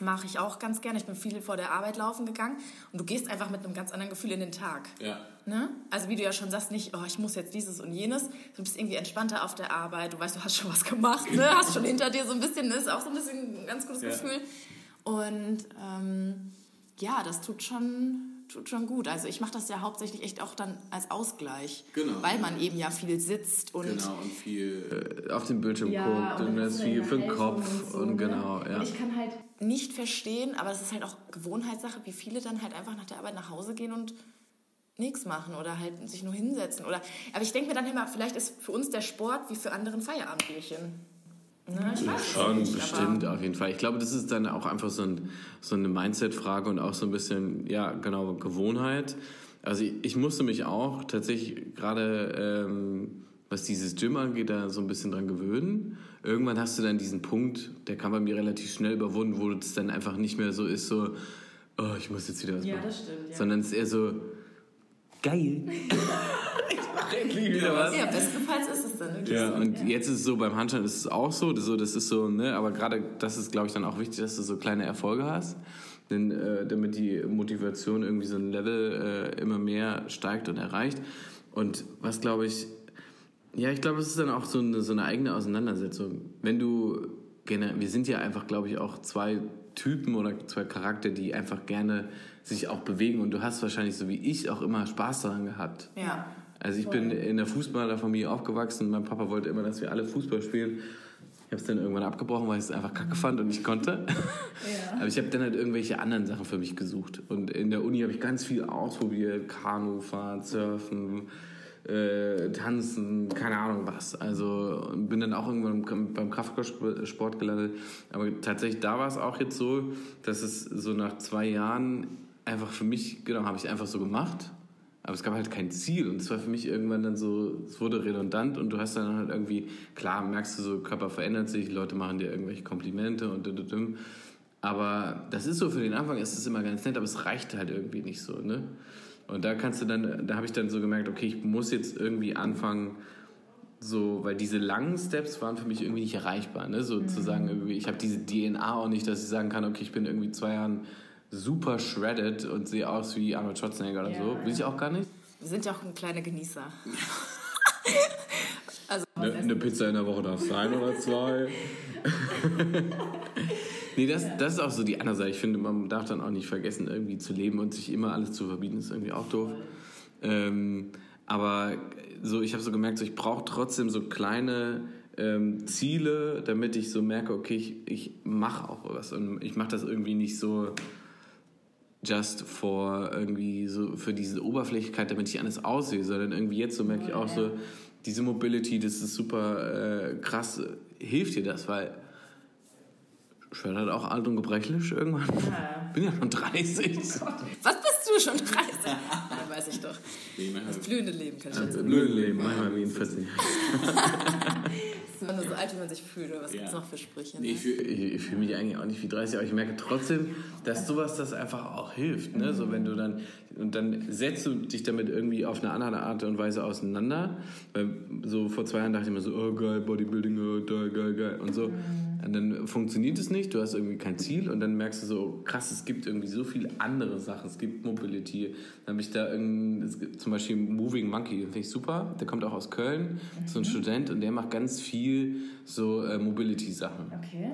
mache ich auch ganz gerne. Ich bin viel vor der Arbeit laufen gegangen und du gehst einfach mit einem ganz anderen Gefühl in den Tag. Ja. Ne? Also wie du ja schon sagst, nicht, oh, ich muss jetzt dieses und jenes. Du bist irgendwie entspannter auf der Arbeit, du weißt, du hast schon was gemacht, ne? hast schon hinter dir so ein bisschen, das ist auch so ein bisschen ein ganz gutes Ja. Gefühl. Und ähm, ja, das tut schon, tut schon gut. Also ich mache das ja hauptsächlich echt auch dann als Ausgleich, Genau. weil man eben ja viel sitzt und Genau, und viel. Auf den Bildschirm Ja, guckt und dann das viel für den Kopf so, und ne? genau, ja. Und ich kann halt nicht verstehen, aber es ist halt auch Gewohnheitssache, wie viele dann halt einfach nach der Arbeit nach Hause gehen und nichts machen oder halt sich nur hinsetzen. Oder, aber ich denke mir dann immer, vielleicht ist für uns der Sport wie für andere ein Feierabendbierchen. Ne? Ich weiß Schon, nicht, bestimmt, auf jeden Fall. Ich glaube, das ist dann auch einfach so, ein, so eine Mindset-Frage und auch so ein bisschen, ja, genau, Gewohnheit. Also ich, ich musste mich auch tatsächlich gerade, ähm, was dieses Gym angeht, da so ein bisschen dran gewöhnen. Irgendwann hast du dann diesen Punkt, der kam bei mir relativ schnell überwunden, wo es dann einfach nicht mehr so ist, so, oh, ich muss jetzt wieder was Ja, machen. das stimmt, ja. Sondern es ist eher so, geil. endlich wieder was. Ja, bestenfalls ist es dann wirklich Ja, so. und jetzt ist es so, beim Handstand ist es auch so, das, so, das ist so, ne, aber gerade das ist, glaube ich, dann auch wichtig, dass du so kleine Erfolge hast, denn äh, damit die Motivation irgendwie so ein Level äh, immer mehr steigt und erreicht. Und was, glaube ich, ja, ich glaube, es ist dann auch so eine, so eine eigene Auseinandersetzung. Wenn du, gener- wir sind ja einfach, glaube ich, auch zwei Typen oder zwei Charakter, die einfach gerne sich auch bewegen und du hast wahrscheinlich, so wie ich, auch immer Spaß daran gehabt. Ja. Also ich bin in der Fußballerfamilie aufgewachsen. Mein Papa wollte immer, dass wir alle Fußball spielen. Ich habe es dann irgendwann abgebrochen, weil ich es einfach kacke fand und nicht konnte. Aber ich habe dann halt irgendwelche anderen Sachen für mich gesucht. Und in der Uni habe ich ganz viel ausprobiert. Kanufahren, Surfen, äh, Tanzen, keine Ahnung was. Also bin dann auch irgendwann beim Kraftsport gelandet. Aber tatsächlich, da war es auch jetzt so, dass es so nach zwei Jahren einfach für mich, genau, habe ich einfach so gemacht. Aber es gab halt kein Ziel und es war für mich irgendwann dann so, es wurde redundant und du hast dann halt irgendwie, klar merkst du so, Körper verändert sich, Leute machen dir irgendwelche Komplimente und düm. Aber das ist so, für den Anfang ist es immer ganz nett, aber es reicht halt irgendwie nicht so, ne? Und da kannst du dann, da habe ich dann so gemerkt, okay, ich muss jetzt irgendwie anfangen, so, weil diese langen Steps waren für mich irgendwie nicht erreichbar, ne? So zu sagen, irgendwie, ich habe diese DNA auch nicht, dass ich sagen kann, okay, ich bin irgendwie zwei Jahren super shredded und sehe aus wie Arnold Schwarzenegger oder Ja, so. Will ich auch gar nicht. Wir sind ja auch ein kleiner Genießer. also, Eine, eine Pizza in der Woche darf sein oder zwei. nee, das, das ist auch so die andere Seite. Ich finde, man darf dann auch nicht vergessen, irgendwie zu leben und sich immer alles zu verbieten, ist irgendwie auch doof. Ähm, aber so, ich habe so gemerkt, so, ich brauche trotzdem so kleine ähm, Ziele, damit ich so merke, okay, ich, ich mache auch was. Und ich mache das irgendwie nicht so just for irgendwie so für diese Oberflächlichkeit, damit ich anders aussehe, sondern irgendwie jetzt so merke ich auch so, diese Mobility, das ist super äh, krass. Hilft dir das? Weil ich werde halt auch alt und gebrechlich irgendwann. Bin ja schon 30. was bist du schon 30? ja, weiß ich doch. Das blühende Leben kann ich jetzt Also, Blöd Leben, manchmal wie in 14 Man ist so alt, wie man sich fühlt. Oder was Ja. gibt's noch für Sprüche? Nee, Ne? ich fühl- Ich, fühle mich eigentlich auch nicht wie 30, aber ich merke trotzdem, dass sowas das einfach auch hilft. Ne? So, wenn du dann, und dann setzt du dich damit irgendwie auf eine andere Art und Weise auseinander. Weil so vor zwei Jahren dachte ich mir so, oh geil, Bodybuilding, oh, geil, geil, geil und so. Und dann funktioniert es nicht, du hast irgendwie kein Ziel und dann merkst du so, krass, es gibt irgendwie so viele andere Sachen. Es gibt Mobility. Dann habe ich da gibt zum Beispiel Moving Monkey, den finde ich super. Der kommt auch aus Köln, so ein Student und der macht ganz viel so äh, Mobility-Sachen. Okay.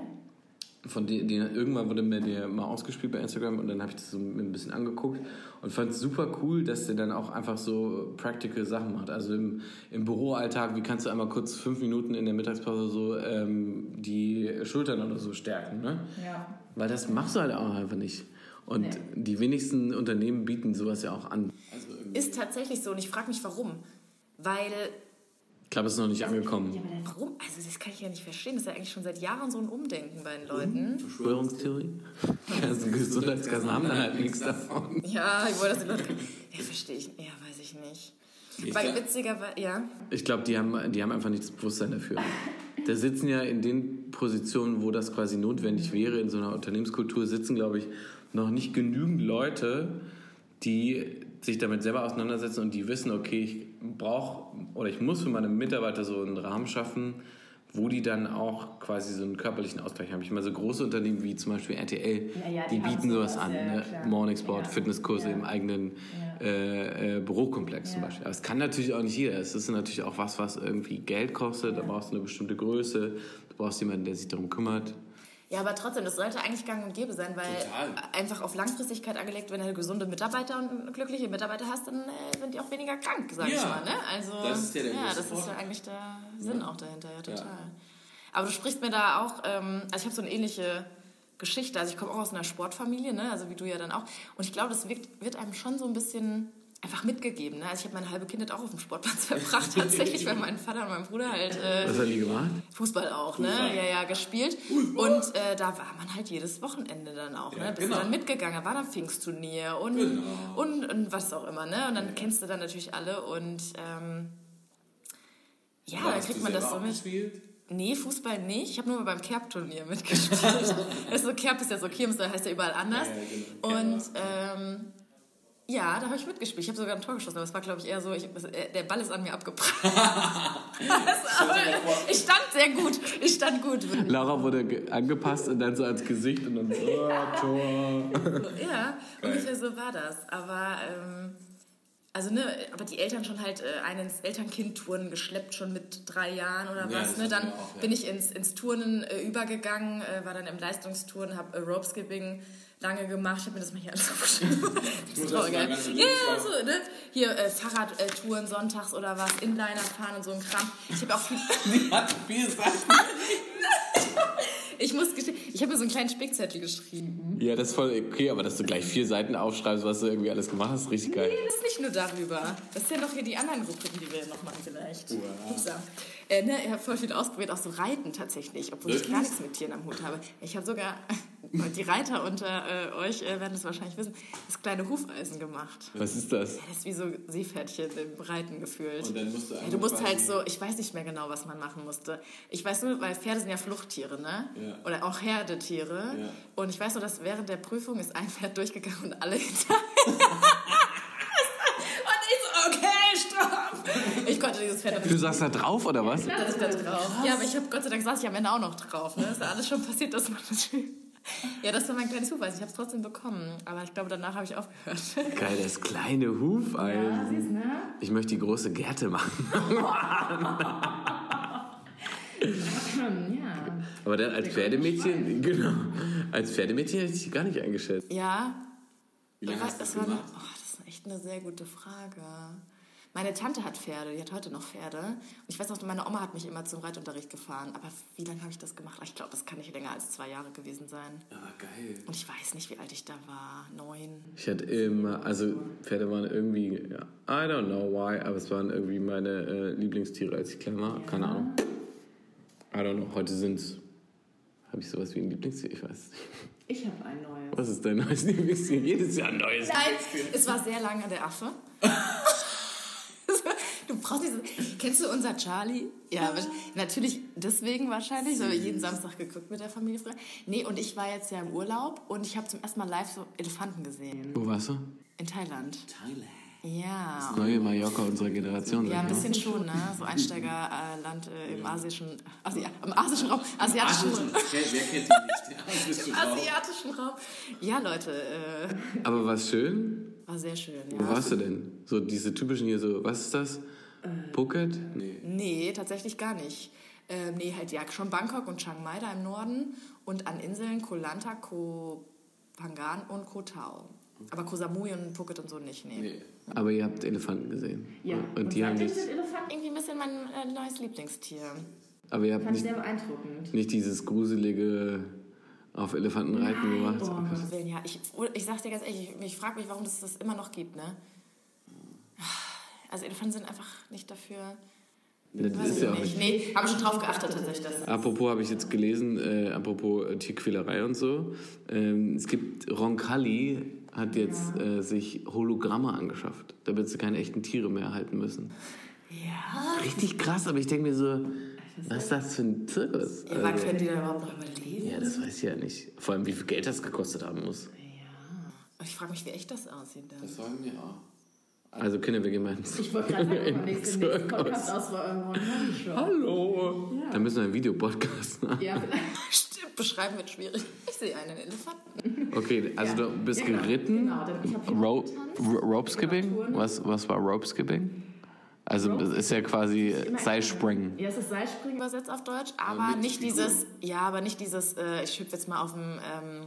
Von den, den, irgendwann wurde mir der mal ausgespielt bei Instagram und dann habe ich das so ein bisschen angeguckt und fand es super cool, dass der dann auch einfach so practical Sachen macht. Also im, im Büroalltag, wie kannst du einmal kurz fünf Minuten in der Mittagspause so ähm, die Schultern oder so stärken, ne? Ja. Weil das machst du halt auch einfach nicht. Und die wenigsten Unternehmen bieten sowas ja auch an. Also Ist tatsächlich so und ich frage mich warum. Weil, Ich glaube, es ist noch nicht angekommen. warum? Also das kann ich ja nicht verstehen. Das ist ja eigentlich schon seit Jahren so ein Umdenken bei den Leuten. Verschwörungstheorie? Also Gesundheitskassen haben dann halt nichts davon. Ja, ich wollte das Leute... Ja, verstehe ich. Ja, weiß ich nicht. Ich Weil glaub- witzigerweise... Ja. Ich glaube, die haben, die haben einfach nicht das Bewusstsein dafür. Da sitzen ja in den Positionen, wo das quasi notwendig wäre, in so einer Unternehmenskultur, sitzen, glaube ich, noch nicht genügend Leute, die sich damit selber auseinandersetzen und die wissen, okay, ich brauche oder ich muss für meine Mitarbeiter so einen Rahmen schaffen, wo die dann auch quasi so einen körperlichen Ausgleich haben. Ich meine, so große Unternehmen wie zum Beispiel RTL, Ja, ja, die, die bieten sowas an. ne? Morning Sport, Ja. Fitnesskurse im eigenen äh, äh, Bürokomplex zum. Beispiel. Aber es kann natürlich auch nicht jeder. Es ist natürlich auch was, was irgendwie Geld kostet. Da brauchst du eine bestimmte Größe. Du brauchst jemanden, der sich darum kümmert. Ja, aber trotzdem, das sollte eigentlich gang und gäbe sein, weil Total. einfach auf Langfristigkeit angelegt, wenn du gesunde Mitarbeiter und glückliche Mitarbeiter hast, dann äh, sind die auch weniger krank, sag ich Ja. mal. Ne? Also, Das ist ja der ja, das ist ja eigentlich der Sinn auch dahinter, ja, total. Aber du sprichst mir da auch, ähm, also ich habe so eine ähnliche Geschichte, also ich komme auch aus einer Sportfamilie, ne? also wie du ja dann auch. Und ich glaube, das wird, wird einem schon so ein bisschen einfach mitgegeben. Ne? Also ich habe meine halbe Kindheit auch auf dem Sportplatz verbracht, tatsächlich, weil mein Vater und mein Bruder halt äh, Was haben die gemacht? Fußball auch, ne? Ja, ja, gespielt. Und äh, da war man halt jedes Wochenende dann auch, Ja, ne? Bist genau. du dann mitgegangen, war dann Pfingstturnier und, Genau. und, und was auch immer, ne? Und dann kennst du dann natürlich alle und ähm, ja, hast kriegt man das so mit. gespielt? Nee, Fußball nicht. Ich habe nur mal beim Kerb-Turnier mitgespielt. also Kerb ist ja so Kirmes, da heißt ja überall anders. Ja, ja, genau. Und ähm, Ja, da habe ich mitgespielt. Ich habe sogar ein Tor geschossen, aber es war, glaube ich, eher so, ich, äh, der Ball ist an mir abgeprallt. Ich stand sehr gut. Ich stand gut. Laura wurde ge- angepasst und dann so ans Gesicht und dann so, oh, Tor. Ja, ungefähr so war das. Aber, ähm, also, ne, aber die Eltern schon halt äh, einen ins Elternkind-Touren geschleppt, schon mit drei Jahren oder Ja, was. Ne? Dann auch, ja. bin ich ins, ins Turnen äh, übergegangen, äh, war dann im Leistungstouren, habe äh, Rope-Skipping lange gemacht. Ich habe mir das mal hier alles aufgeschrieben. das ist voll geil. Ja, ja, so, ne? Hier äh, Fahrradtouren sonntags oder was, Inliner fahren und so ein Kram. Ich habe auch viel... Die hat viel. Ich muss gestehen, ich habe mir so einen kleinen Spickzettel geschrieben. Ja, das ist voll okay, aber dass du gleich vier Seiten aufschreibst, was du irgendwie alles gemacht hast, richtig geil. Das ist nicht nur darüber. Das sind ja noch hier die anderen Rubriken, die wir noch machen vielleicht. Upsa. Äh, ne, ich habe voll viel ausprobiert, auch so Reiten tatsächlich, obwohl ich Wirklich? gar nichts mit Tieren am Hut habe. Ich habe sogar, die Reiter unter äh, euch äh, werden es wahrscheinlich wissen, das kleine Hufeisen gemacht. Was ist das? Das ist wie so Seepferdchen im Reiten gefühlt. Und dann musst du ja, du musst halt so, ich weiß nicht mehr genau, was man machen musste. Ich weiß nur, weil Pferde sind ja Fluchttiere, ne? Ja. Oder auch Herdetiere. Ja. Und ich weiß nur, dass während der Prüfung ist ein Pferd durchgegangen und alle hinter. und ich so, okay, stopp! Ich konnte dieses Pferd Du saßt da drauf oder was? Das ist da drauf. Ja, aber ich habe Gott sei Dank saß ich am Ende auch noch drauf. Ne? Ist ja alles schon passiert, das war natürlich. Ja, das war mein kleines Hufeisen. Ich habe es trotzdem bekommen. Aber ich glaube, danach habe ich aufgehört. Geil, das kleine Hufeisen. Ja, siehst ne? Ich möchte die große Gerte machen. Ja. Aber dann als Pferdemädchen, genau, als Pferdemädchen hätte ich dich gar nicht eingeschätzt. Ja, Wie lange Ja, hast du das, das war eine, gemacht? oh, das ist echt eine sehr gute Frage. Meine Tante hat Pferde, die hat heute noch Pferde. Und ich weiß noch, meine Oma hat mich immer zum Reitunterricht gefahren. Aber wie lange habe ich das gemacht? Ich glaube, das kann nicht länger als zwei Jahre gewesen sein. Aber geil. Und ich weiß nicht, wie alt ich da war. Neun. Ich hatte immer, also Pferde waren irgendwie, ja, I don't know why, aber es waren irgendwie meine äh, Lieblingstiere, als ich klein war. Keine Ahnung. I don't know. Heute sind habe ich sowas wie ein Lieblingstier? Ich weiß nicht. Ich habe ein neues. Was ist dein neues Lieblingstier? Jedes Jahr ein neues. Nein, es war sehr lange der Affe. Brauchst diese. Kennst du unser Charlie? Ja, natürlich deswegen wahrscheinlich. So jeden Samstag geguckt mit der Familie früher. Nee, und ich war jetzt ja im Urlaub und ich habe zum ersten Mal live so Elefanten gesehen. Wo warst du? In Thailand. Thailand. Ja. Neue Mallorca unserer Generation. Ja, ein bisschen schon, ne? So Einsteigerland äh, im asischen, Asi im asischen Raum, asiatischen, Wer, wer kennt die nicht? Ja, das asiatischen Raum. Ja, Leute, äh, Aber war es schön? war sehr schön, Wo ja. warst du denn? So diese typischen hier so, was ist das? Phuket? Nee. Nee, tatsächlich gar nicht. Ähm, nee, halt ja, schon Bangkok und Chiang Mai da im Norden und an Inseln Koh Lanta, Koh Phangan und Koh Tao. Aber Koh Samui und Phuket und so nicht, nee. Nee. Aber ihr habt Elefanten gesehen. Ja. Und die haben nicht, sind Elefanten Irgendwie ein bisschen mein äh, neues Lieblingstier. aber ihr habt fand nicht, sehr beeindruckend. nicht dieses gruselige auf Elefanten reiten gemacht. oh. Gottes Willen, ja. Ich, ich sag's dir ganz ehrlich, ich, ich frage mich, warum es das immer noch gibt, ne? Also Elefanten sind einfach nicht dafür. Das Weiß ist ja auch nicht. nicht. Nee, habe schon drauf geachtet tatsächlich. Das. Apropos habe ich jetzt gelesen, äh, apropos äh, Tierquälerei und so. Ähm, es gibt Roncalli hat jetzt äh, sich Hologramme angeschafft, damit sie keine echten Tiere mehr halten müssen. Ja. Richtig krass, aber ich denke mir so, was ist das für ein Zirkus? Ja, Also, können die da überhaupt noch überleben? ja, das weiß ich ja nicht. Vor allem, wie viel Geld das gekostet haben muss. Ich frage mich, wie echt das aussieht dann. Das sagen wir auch. Also Kinder, wir gehen Ich wollte gerade sagen, Zirkus. nächsten Podcast aus war irgendwo ein Show. Hallo! Da müssen wir einen Videopodcast machen. Ja. Stimmt, beschreiben wird schwierig. Ich sehe einen Elefanten. Okay, also du bist Ja, genau. geritten. Genau, dann- ich hab Ro Rope Skipping? Genau. Was, was war Rope Skipping? Also Rope es ist ja quasi Seilspringen. Ja, es ist Seilspringen. Übersetzt auf Deutsch, aber nicht dieses, ja, aber nicht dieses, äh, ich hüpfe jetzt mal auf dem, ähm,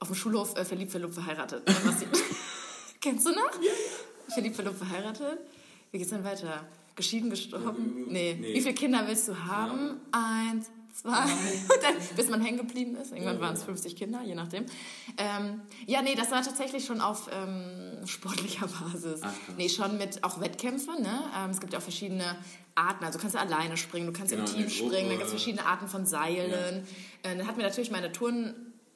auf dem Schulhof äh, verliebt, verlobt, verheiratet. Kennst du noch? Verliebt, verlobt, verheiratet? Wie geht's dann weiter? Geschieden, gestorben? Nee. Nee. Wie viele Kinder willst du haben? Eins, zwei. Und dann, bis man hängen geblieben ist. Irgendwann waren es 50 Kinder, je nachdem. Ähm, ja, nee, das war tatsächlich schon auf ähm, sportlicher Basis. Nee, schon mit auch Wettkämpfe. Ne? Ähm, es gibt ja auch verschiedene Arten. Also du kannst alleine springen, du kannst Genau, im Team springen, dann gibt es verschiedene Arten von Seilen. Äh, dann hat mir natürlich meine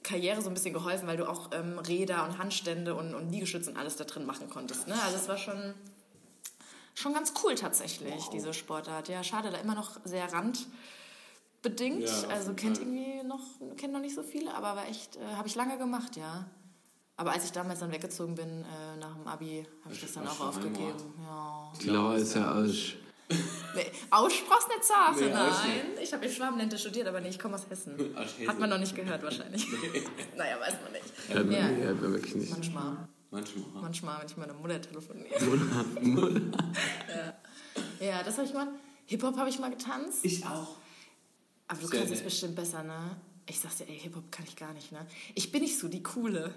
Turnkarriere so ein bisschen geholfen, weil du auch ähm, Räder und Handstände und, und Liegestütze und alles da drin machen konntest. Ne? Also es war schon, schon ganz cool tatsächlich, diese Sportart. Ja, schade, da immer noch sehr randbedingt. Ja, also kennt Fall. irgendwie noch, kennt noch nicht so viele, aber war echt, äh, habe ich lange gemacht, ja. Aber als ich damals dann weggezogen bin, äh, nach dem Abi, habe ich das dann auch aufgegeben. Ja. Die Laura ist ja aus. Nee, Aussprach's nicht zart, Nee, nein. Ich habe in Schwabenlände studiert, aber nee, ich komme aus Hessen. Aus Hessen. Hat man noch nicht gehört wahrscheinlich. naja, weiß man nicht. Hört man, Ja. nee, hört man wirklich nicht. Manchmal, Manchmal. manchmal, wenn ich mit meiner Mutter telefoniere. ja. ja, das habe ich mal. Hip-Hop habe ich mal getanzt. Ich auch. Aber du Sehr kannst es bestimmt besser, ne? Ich sag's dir, ey, Hip-Hop kann ich gar nicht, ne? Ich bin nicht so die Coole.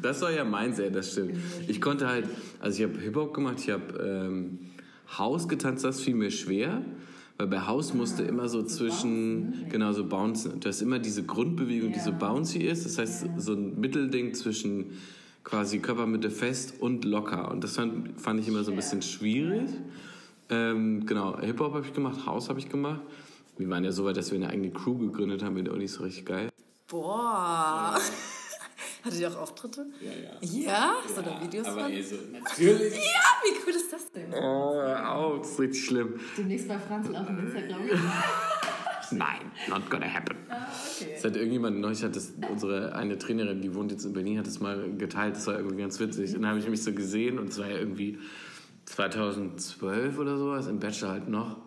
Das war ja mein sehr, das stimmt. Ich konnte halt, also ich habe Hip-Hop gemacht, ich habe ähm, House getanzt, das fiel mir schwer. Weil bei House musste immer so zwischen, genau so bouncen. Du hast immer diese Grundbewegung, die so bouncy ist. Das heißt, so ein Mittelding zwischen quasi Körpermitte fest und locker. Und das fand, fand ich immer so ein bisschen schwierig. Ähm, genau, Hip-Hop habe ich gemacht, House habe ich gemacht. Wir waren ja so weit, dass wir eine eigene Crew gegründet haben in der Uni, ist richtig geil. Boah. Hattet ihr auch Auftritte? Ja, ja. Ja? Hast du da Videos aber von? ey, so, natürlich. Ja, wie cool ist das denn? Oh, auf, das ist richtig schlimm. Demnächst bei Franzl auf dem Instagram. Nein, not gonna happen. okay. Es hat irgendjemand, neulich hat das, unsere eine Trainerin, die wohnt jetzt in Berlin, hat das mal geteilt, das war irgendwie ganz witzig. Und dann habe ich mich so gesehen und es war ja irgendwie 2012 oder sowas, im Bachelor halt noch.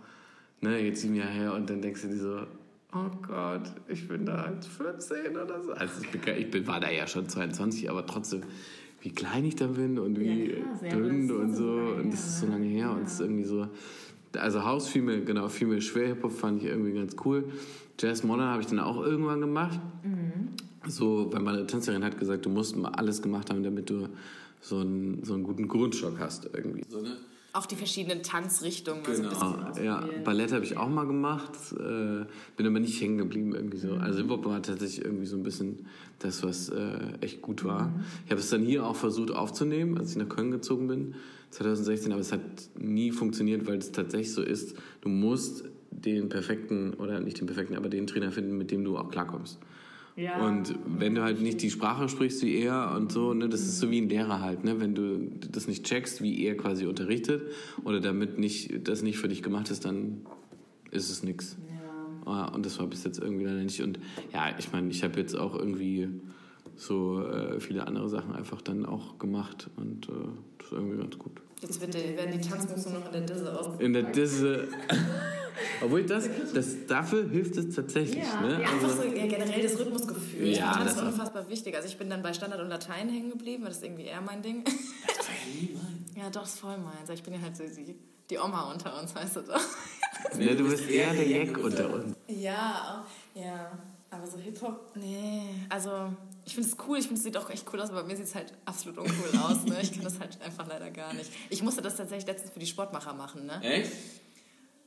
Ne, jetzt sieben Jahre her und dann denkst du dir so, oh Gott, ich bin da halt 14 oder so. Also ich, bin, ich bin, war da ja schon 22, aber trotzdem, wie klein ich da bin und wie Ja, ja, dünn und so lange Und das ist so lange her und es ist irgendwie so. Also House fiel mir, genau, fiel mir schwer. Hip-Hop fand ich irgendwie ganz cool. Jazz Modern habe ich dann auch irgendwann gemacht. So, weil meine Tänzerin hat gesagt, du musst mal alles gemacht haben, damit du so einen, so einen guten Grundstock hast irgendwie. So, ne? Auch die verschiedenen Tanzrichtungen. mal so ein Genau. bisschen Ah, ja, Ballett habe ich auch mal gemacht, äh, bin aber nicht hängen geblieben irgendwie so. Also Hip-Hop war tatsächlich irgendwie so ein bisschen das, was äh, echt gut war. Ich habe es dann hier auch versucht aufzunehmen, als ich nach Köln gezogen bin, 2016, aber es hat nie funktioniert, weil es tatsächlich so ist, du musst den perfekten, oder nicht den perfekten, aber den Trainer finden, mit dem du auch klarkommst. Ja. Und wenn du halt nicht die Sprache sprichst wie er und so, ne, das ist so wie ein Lehrer halt, ne, wenn du das nicht checkst, wie er quasi unterrichtet oder damit nicht das nicht für dich gemacht ist, dann ist es nix. Ja. Und das war bis jetzt irgendwie leider nicht. Und ja, ich meine, ich habe jetzt auch irgendwie so äh, viele andere Sachen einfach dann auch gemacht und äh, das ist irgendwie ganz gut. Jetzt wird der, werden die Tanzmoves nur noch in der Disse aus. In der Disse. Obwohl das, das dafür hilft es tatsächlich. Ja, ne? ja, Einfach so ja, generell das Rhythmusgefühl. ich Ja, finde das Tanz auch. unfassbar wichtig. Also ich bin dann bei Standard und Latein hängen geblieben, weil das ist irgendwie eher mein Ding. Das war ja nie mein. ja, doch, ist voll meins. Ich bin ja halt so die, die Oma unter uns, weißt du doch. Ne, du bist eher der Jack unter uns. Ja, ja. Aber so Hip-Hop, nee. Also, ich finde es cool, ich finde es sieht auch echt cool aus, aber bei mir sieht es halt absolut uncool aus. Ne? Ich kann das halt einfach leider gar nicht. Ich musste das tatsächlich letztens für die Sportmacher machen. Ne? Echt?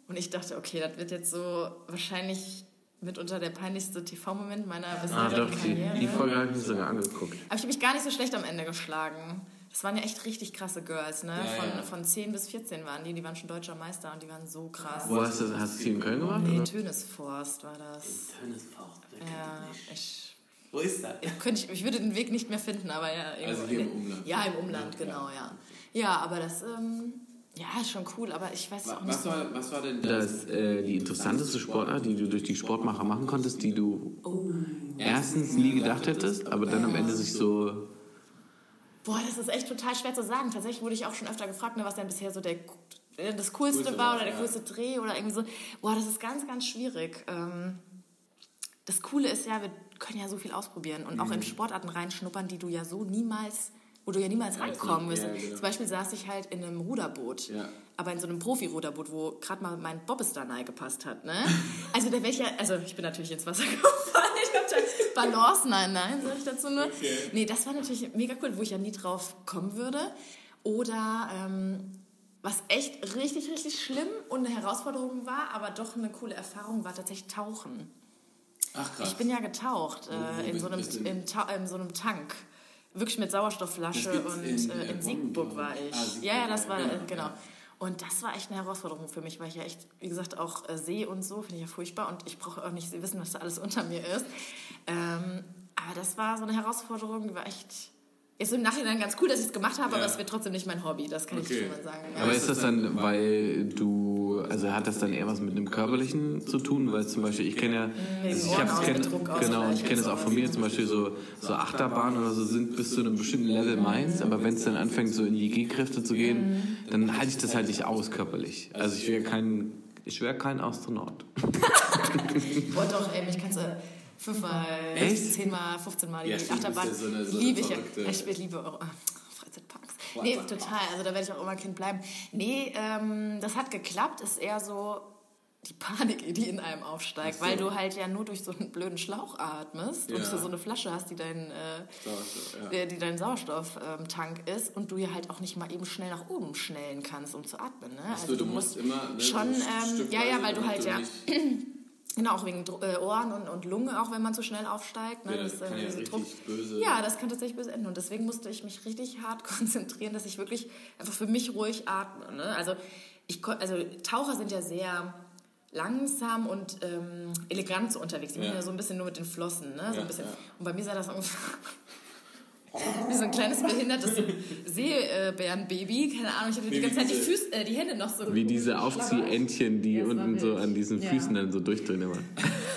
Und ich dachte, okay, das wird jetzt so wahrscheinlich mitunter der peinlichste TV-Moment meiner Ah, bisherigen doch, die, Karriere. die Folge habe ich mir sogar angeguckt. Aber ich habe mich gar nicht so schlecht am Ende geschlagen. Das waren ja echt richtig krasse Girls, ne? Ja, von, ja. von 10 bis 14 waren die, die waren schon deutscher Meister und die waren so krass. Wo hast du, hast du die in Köln gemacht? Nee? Tönesforst war das. Tönnesfaucht. Ja, ich, Wo ist das? ich, könnte, ich, ich würde den Weg nicht mehr finden, aber ja. irgendwo Also hier in im Umland. Ja, im Umland, genau, ja. Ja, aber das, ähm, ja, ist schon cool, aber ich weiß auch nicht Was so. war, was war denn Das, das? äh, die interessanteste Sportart, die du durch die Sportmacher machen konntest, die du Oh. erstens nie gedacht hättest, aber dann am Ende sich so. Boah, das ist echt total schwer zu sagen. Tatsächlich wurde ich auch schon öfter gefragt, ne, was denn bisher so der, äh, das Coolste Coolste war oder der ja. coolste Dreh oder irgendwie so. Boah, das ist ganz, ganz schwierig. Ähm, das Coole ist ja, wir können ja so viel ausprobieren und Mhm. auch in Sportarten reinschnuppern, die du ja so niemals, wo du ja niemals reinkommen wirst. ja, genau. Zum Beispiel saß ich halt in einem Ruderboot, Ja. aber in so einem Profi-Ruderboot, wo gerade mal mein Bobbestar gepasst hat. Ne? Also da wäre ich ja, also ich bin natürlich ins Wasser gefallen, ich hab da Balance, nein, nein, sag ich dazu nur. Nee, das war natürlich mega cool, wo ich ja nie drauf kommen würde. Oder ähm, was echt richtig, richtig schlimm und eine Herausforderung war, aber doch eine coole Erfahrung, war tatsächlich Tauchen. Ach krass. Ich bin ja getaucht äh, in, so einem, in, Ta in so einem Tank. Wirklich mit Sauerstoffflasche und in, äh, in Siegburg war ich. Ah, Siegburg, ja, ja, das ja, war, genau, äh, genau. ja. Und das war echt eine Herausforderung für mich, weil ich ja echt, wie gesagt, auch äh, See und so, finde ich ja furchtbar und ich brauche auch nicht wissen, was da alles unter mir ist. Ähm, aber das war so eine Herausforderung, die war echt. Ist im Nachhinein ganz cool, dass ich es gemacht habe, aber Ja. es wird trotzdem nicht mein Hobby, das kann ich Okay. schon mal sagen. Ja. Aber ist das dann, weil du so, also hat das dann eher was mit einem körperlichen zu tun, weil zum Beispiel ich kenne ja, also ich hab's kenn, genau, ich kenne es auch von mir, zum Beispiel so, so Achterbahn oder so sind bis zu einem bestimmten Level meins, aber wenn es dann anfängt so in die G-Kräfte zu gehen, dann halte ich das halt nicht aus körperlich. Also ich wäre kein, ich wäre kein Astronaut. Boah, doch, ey, mich kannst du fünfmal, Echt? zehnmal, 15 Mal die Ja, Achterbahn. ja so eine- so liebe ich ja. Ich liebe Euro. Freizeitparks. Nee, total. Also da werde ich auch immer Kind bleiben. Nee, ähm, das hat geklappt. Ist eher so die Panik, die in einem aufsteigt, so. weil du halt ja nur durch so einen blöden Schlauch atmest und Ja. du so eine Flasche hast, die dein, äh, ja. äh, die dein Sauerstofftank ist und du ja halt auch nicht mal eben schnell nach oben schnellen kannst, um zu atmen. Ne? so, du musst immer, ne, schon, ähm, ja, ja, weil du halt ja Genau, auch wegen äh, Ohren und, und Lunge, auch wenn man zu schnell aufsteigt. Ne? Ja, das äh, kann ja diese richtig böse- Ja, das kann tatsächlich böse enden. Und deswegen musste ich mich richtig hart konzentrieren, dass ich wirklich einfach für mich ruhig atme. Ne? Also, ich, also Taucher sind ja sehr langsam und ähm, elegant so unterwegs. Die Ja. machen ja so ein bisschen nur mit den Flossen. Ne? So ein bisschen. Und bei mir sah das ungefähr wie so ein kleines behindertes Seebärenbaby. Keine Ahnung, ich hatte die ganze Zeit die, diese- Füße, äh, die Hände noch so Wie diese Aufziehentchen, die Ja, unten so an diesen Ja. Füßen dann so durchdrehen immer.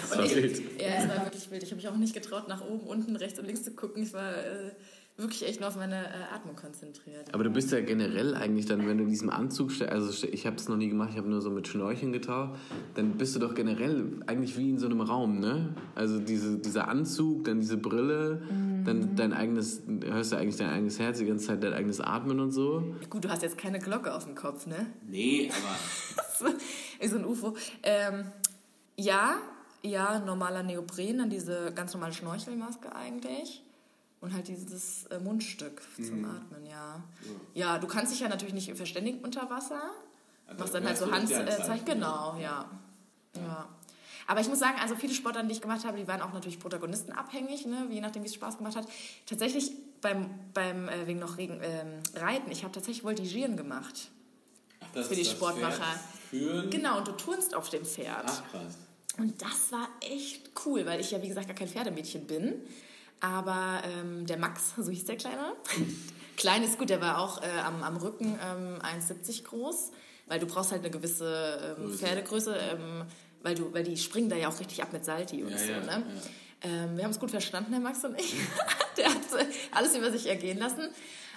Das war wild. Ja, es war wirklich wild. Ich habe mich auch nicht getraut, nach oben, unten, rechts und links zu gucken. Ich war äh, wirklich echt nur auf meine äh, Atmung konzentriert. Aber du bist ja generell eigentlich dann, wenn du in diesem Anzug steckst, also ich habe es noch nie gemacht, ich habe nur so mit Schnorcheln getaucht, dann bist du doch generell eigentlich wie in so einem Raum, ne? Also diese, dieser Anzug, dann diese Brille, dann dein eigenes, hörst du eigentlich dein eigenes Herz, die ganze Zeit dein eigenes Atmen und so. Gut, du hast jetzt keine Glocke auf dem Kopf, ne? Nee, aber so ein UFO. Ähm, ja, ja, normaler Neopren, dann diese ganz normale Schnorchelmaske eigentlich. Und halt dieses äh, Mundstück zum Atmen, ja. Ja, du kannst dich ja natürlich nicht verständigen unter Wasser. Machst dann halt so Handzeichen. Handzeichen, genau, ja. ja. Aber ich muss sagen, also viele Sportarten, die ich gemacht habe, die waren auch natürlich protagonistenabhängig, ne? je nachdem, wie es Spaß gemacht hat. Tatsächlich beim, beim äh, wegen noch Regen, ähm, Reiten, ich habe tatsächlich Voltigieren gemacht. das Für die Sportmacher. Führen. Genau, und du turnst auf dem Pferd. Ach, krass. Und das war echt cool, weil ich ja, wie gesagt, gar kein Pferdemädchen bin. Aber ähm, der Max, so hieß der Kleine, klein ist gut, der war auch äh, am, am Rücken ähm, 1,70 groß, weil du brauchst halt eine gewisse ähm, Größe. Pferdegröße, ähm, weil, du, weil die springen da ja auch richtig ab mit Salti und Ja, so. ja, ne? ja. Ähm, wir haben es gut verstanden, der Max und ich. der hat alles über sich ergehen lassen.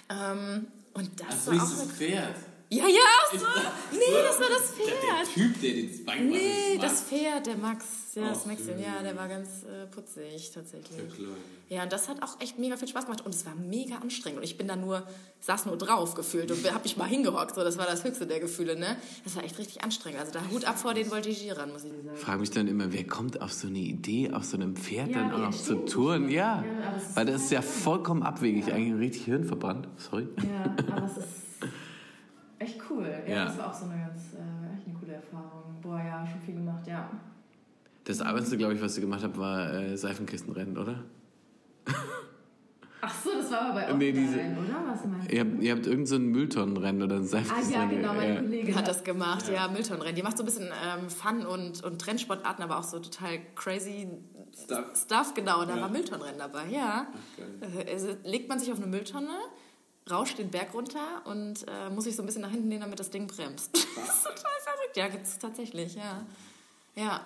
Ähm, und das Ach so, war auch eine Pferd. Ja, ja, Ich so. Nee, das war das Der Pferd. Typ, der den Bein Nee, das Pferd, der Max. Ja, das Maxchen, ja, der war ganz äh, putzig tatsächlich. klar. Ja, und das hat auch echt mega viel Spaß gemacht und es war mega anstrengend. Und ich bin da nur, saß nur drauf gefühlt und hab mich mal hingehockt. So, das war das höchste der Gefühle, ne? Das war echt richtig anstrengend. Also da Hut ab vor den Voltigierern, muss ich sagen. Ich frage mich dann immer, wer kommt auf so eine Idee, auf so einem Pferd Ja, dann auch noch zu touren? Ja, Ja, weil das ist ja vollkommen abwegig, eigentlich richtig hirnverbrannt. Sorry. Ja, aber es ist echt cool. Ja, Ja. das war auch so eine ganz, äh, echt eine coole Erfahrung. Boah, ja, schon viel gemacht, ja. Das Arbeitste, glaube ich, was ihr gemacht habt, war äh, Seifenkistenrennen, oder? Ach so, das war aber bei Nee, Offline, diese- oder? Was meinst du? Ihr habt, ihr habt irgendein so ein Mülltonnenrennen oder ein Ah ja, Seifenkistenrennen. genau, meine ja. Kollegin Hat das gemacht, ja, Mülltonnenrennen. Die macht so ein bisschen ähm, Fun und, und Trendsportarten, aber auch so total crazy Stuff. Stuff genau. Und da Ja. war Mülltonnenrennen dabei, ja. Äh, Also legt man sich auf eine Mülltonne, rauscht den Berg runter und äh, muss sich so ein bisschen nach hinten lehnen, damit das Ding bremst. das ist total verrückt. Ja, gibt's tatsächlich, ja. Ja.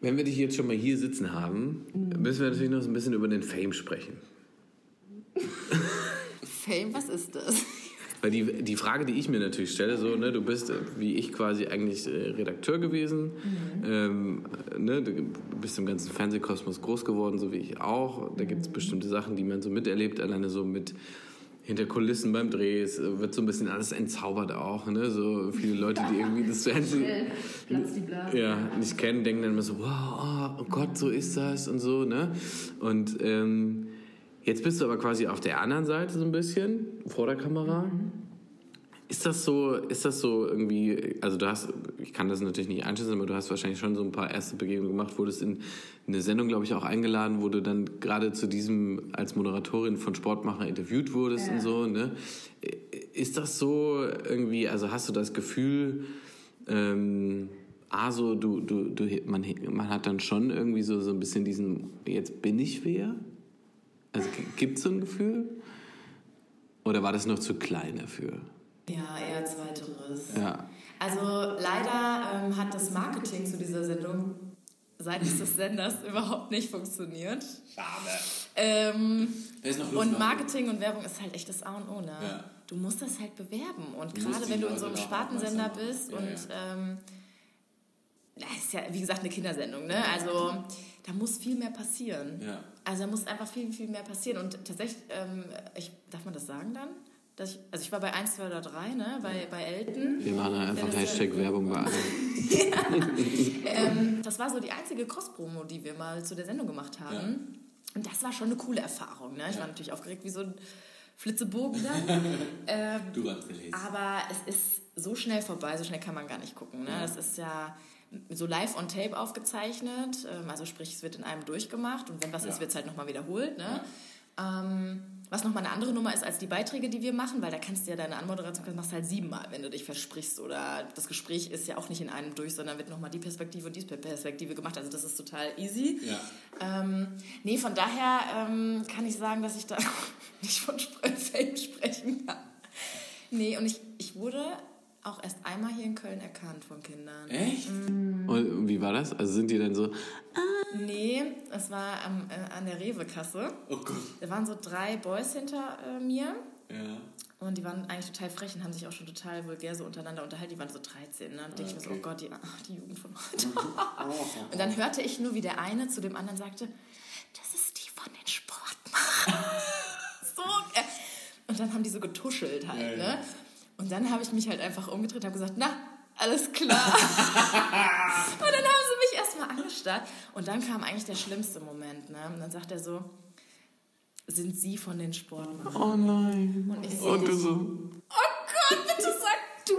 Wenn wir dich jetzt schon mal hier sitzen haben, Mhm. müssen wir natürlich noch so ein bisschen über den Fame sprechen. Fame, was ist das? Weil die, die Frage, die ich mir natürlich stelle, so, ne, du bist äh, wie ich quasi eigentlich äh, Redakteur gewesen, ähm, ne, du bist im ganzen Fernsehkosmos groß geworden, so wie ich auch. Da gibt es bestimmte Sachen, die man so miterlebt, alleine so mit hinter Kulissen beim Dreh, es äh, wird so ein bisschen alles entzaubert auch, ne? So viele Leute, die irgendwie das Fernsehen ja, nicht kennen, denken dann immer so, wow, oh Gott, so ist das und so, ne? Und ähm, jetzt bist du aber quasi auf der anderen Seite so ein bisschen, vor der Kamera. Ist das so, ist das so irgendwie, also du hast, ich kann das natürlich nicht einschätzen, aber du hast wahrscheinlich schon so ein paar erste Begegnungen gemacht, wurdest in eine Sendung, glaube ich, auch eingeladen, wo du dann gerade zu diesem als Moderatorin von Sportmacher interviewt wurdest und so, ne? Ist das so irgendwie, also hast du das Gefühl, ähm, ah, so, du, du, du, man, man hat dann schon irgendwie so, so ein bisschen diesen, jetzt bin ich wer? Also gibt es so ein Gefühl? Oder war das noch zu klein dafür? Ja, eher zweiteres. Ja. Also leider ähm, hat das Marketing zu dieser Sendung seitens des Senders überhaupt nicht funktioniert. Schade. Ähm, und Marketing und Werbung ist halt echt das A und O, ne? Ja. Du musst das halt bewerben. Und gerade wenn du in so einem Spartensender bist machen. und Ja, ähm, das ist ja, wie gesagt, eine Kindersendung, ne? Also da muss viel mehr passieren. Ja. Also da muss einfach viel, viel mehr passieren. Und tatsächlich, ähm, ich, darf man das sagen dann? Dass ich, also ich war bei 1, 2 oder 3, ne? Bei, bei Elton. Wir machen einfach Ja, Hashtag Werbung bei allem. Ähm, das war so die einzige Cross-Promo, die wir mal zu der Sendung gemacht haben. Ja. Und das war schon eine coole Erfahrung. Ne? Ich Ja. war natürlich aufgeregt wie so ein Flitzebogen da. ähm, Du hast gelesen. aber es ist so schnell vorbei, so schnell kann man gar nicht gucken. Ne? Das ist ja so live on tape aufgezeichnet. Ähm, also sprich, es wird in einem durchgemacht und wenn was ist, wird es halt nochmal wiederholt. Ne? Ähm, was nochmal eine andere Nummer ist als die Beiträge, die wir machen, weil da kannst du ja deine Anmoderation machst du halt siebenmal, wenn du dich versprichst. Oder das Gespräch ist ja auch nicht in einem durch, sondern wird nochmal die Perspektive und die Perspektive gemacht. Also das ist total easy. Ja. Ähm, nee, von daher ähm, kann ich sagen, dass ich da nicht von Fame sprechen kann. Nee, und ich, ich wurde auch erst einmal hier in Köln erkannt von Kindern. Echt? Und wie war das? Also sind die dann so, Nee, es war am, äh, an der Rewe-Kasse. Oh Gott. Da waren so drei Boys hinter äh, mir. Ja. Und die waren eigentlich total frech und haben sich auch schon total vulgär so untereinander unterhalten. Die waren so 13. Ne? Und denke ich mir so, okay. oh Gott, die, ach, die Jugend von heute. und dann hörte ich nur, wie der eine zu dem anderen sagte, das ist die von den Sportmachern. so. Äh. Und dann haben die so getuschelt halt. Ja, ja. Und dann habe ich mich halt einfach umgedreht und habe gesagt, na, alles klar. und dann haben sie mich erstmal angestarrt. Und dann kam eigentlich der schlimmste Moment. Ne? Und dann sagt er so, sind Sie von den Sportmachern? oh nein. Und ich so, Und du so, Oh Gott, bitte sag du.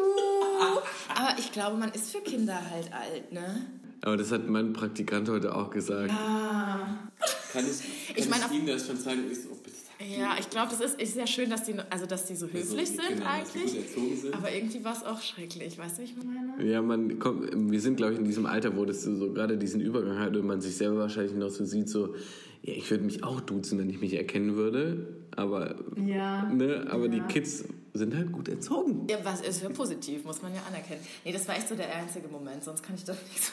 Aber ich glaube, man ist für Kinder halt alt, ne? aber das hat mein Praktikant heute auch gesagt. Kann ich, kann Ich ich, meine, Ihnen das schon zeigen? Ich so, oh, bitte Ja, ich glaube, das ist, ist sehr schön, dass die, also, dass die so höflich die sind die eigentlich. sind. Aber irgendwie war es auch schrecklich, weißt du, wie ich meine? Ja, man kommt, wir sind, glaube ich, in diesem Alter, wo das so, gerade diesen Übergang hat und man sich selber wahrscheinlich noch so sieht, so, ja, ich würde mich auch duzen, wenn ich mich erkennen würde, aber, Ja. ne, aber die Ja. Kids sind halt gut erzogen. Ja, was ist ja positiv, muss man ja anerkennen. Nee, das war echt so der einzige Moment, sonst kann ich doch nicht so.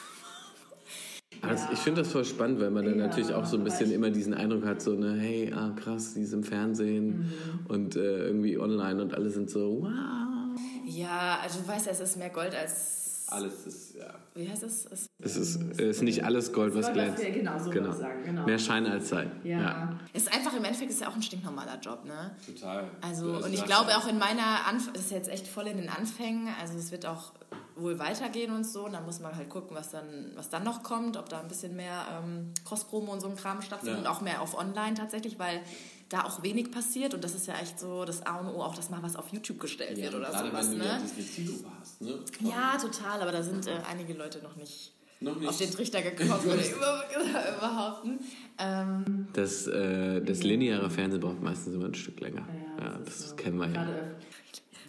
Also ich finde das voll spannend, weil man dann Ja, natürlich auch so ein bisschen immer diesen Eindruck hat, so, ne, hey, ah, krass, die ist im Fernsehen und äh, irgendwie online und alle sind so, wow. Ja, also du weißt ja, es ist mehr Gold als. Alles ist, ja. Wie heißt es? es Es ist, es ist nicht alles Gold, was glänzt. genau, so ich sagen, genau. Mehr Schein als Sein. Ja. ist einfach im Endeffekt ist ja auch ein stinknormaler Job, ne? Total. Also, Das und ich glaube auch in meiner Anf das ist jetzt echt voll in den Anfängen. Also es wird auch wohl weitergehen und so. Und dann muss man halt gucken, was dann, was dann noch kommt, ob da ein bisschen mehr ähm, Cross-Promo und so ein Kram stattfindet Ja. und auch mehr auf Online tatsächlich, weil da auch wenig passiert und das ist ja echt so das A und O, auch dass mal was auf YouTube gestellt Ja, wird oder gerade sowas. wenn du ja Ne? Kilo warst, ne? Ja, total, aber da sind äh, einige Leute noch nicht, Noch nicht. auf den Trichter gekommen, würde ich behaupten. Ähm, Das, äh, das lineare Fernsehen braucht meistens immer ein Stück länger. Ja, Ja, das, ist so. kennen wir ja. Gerade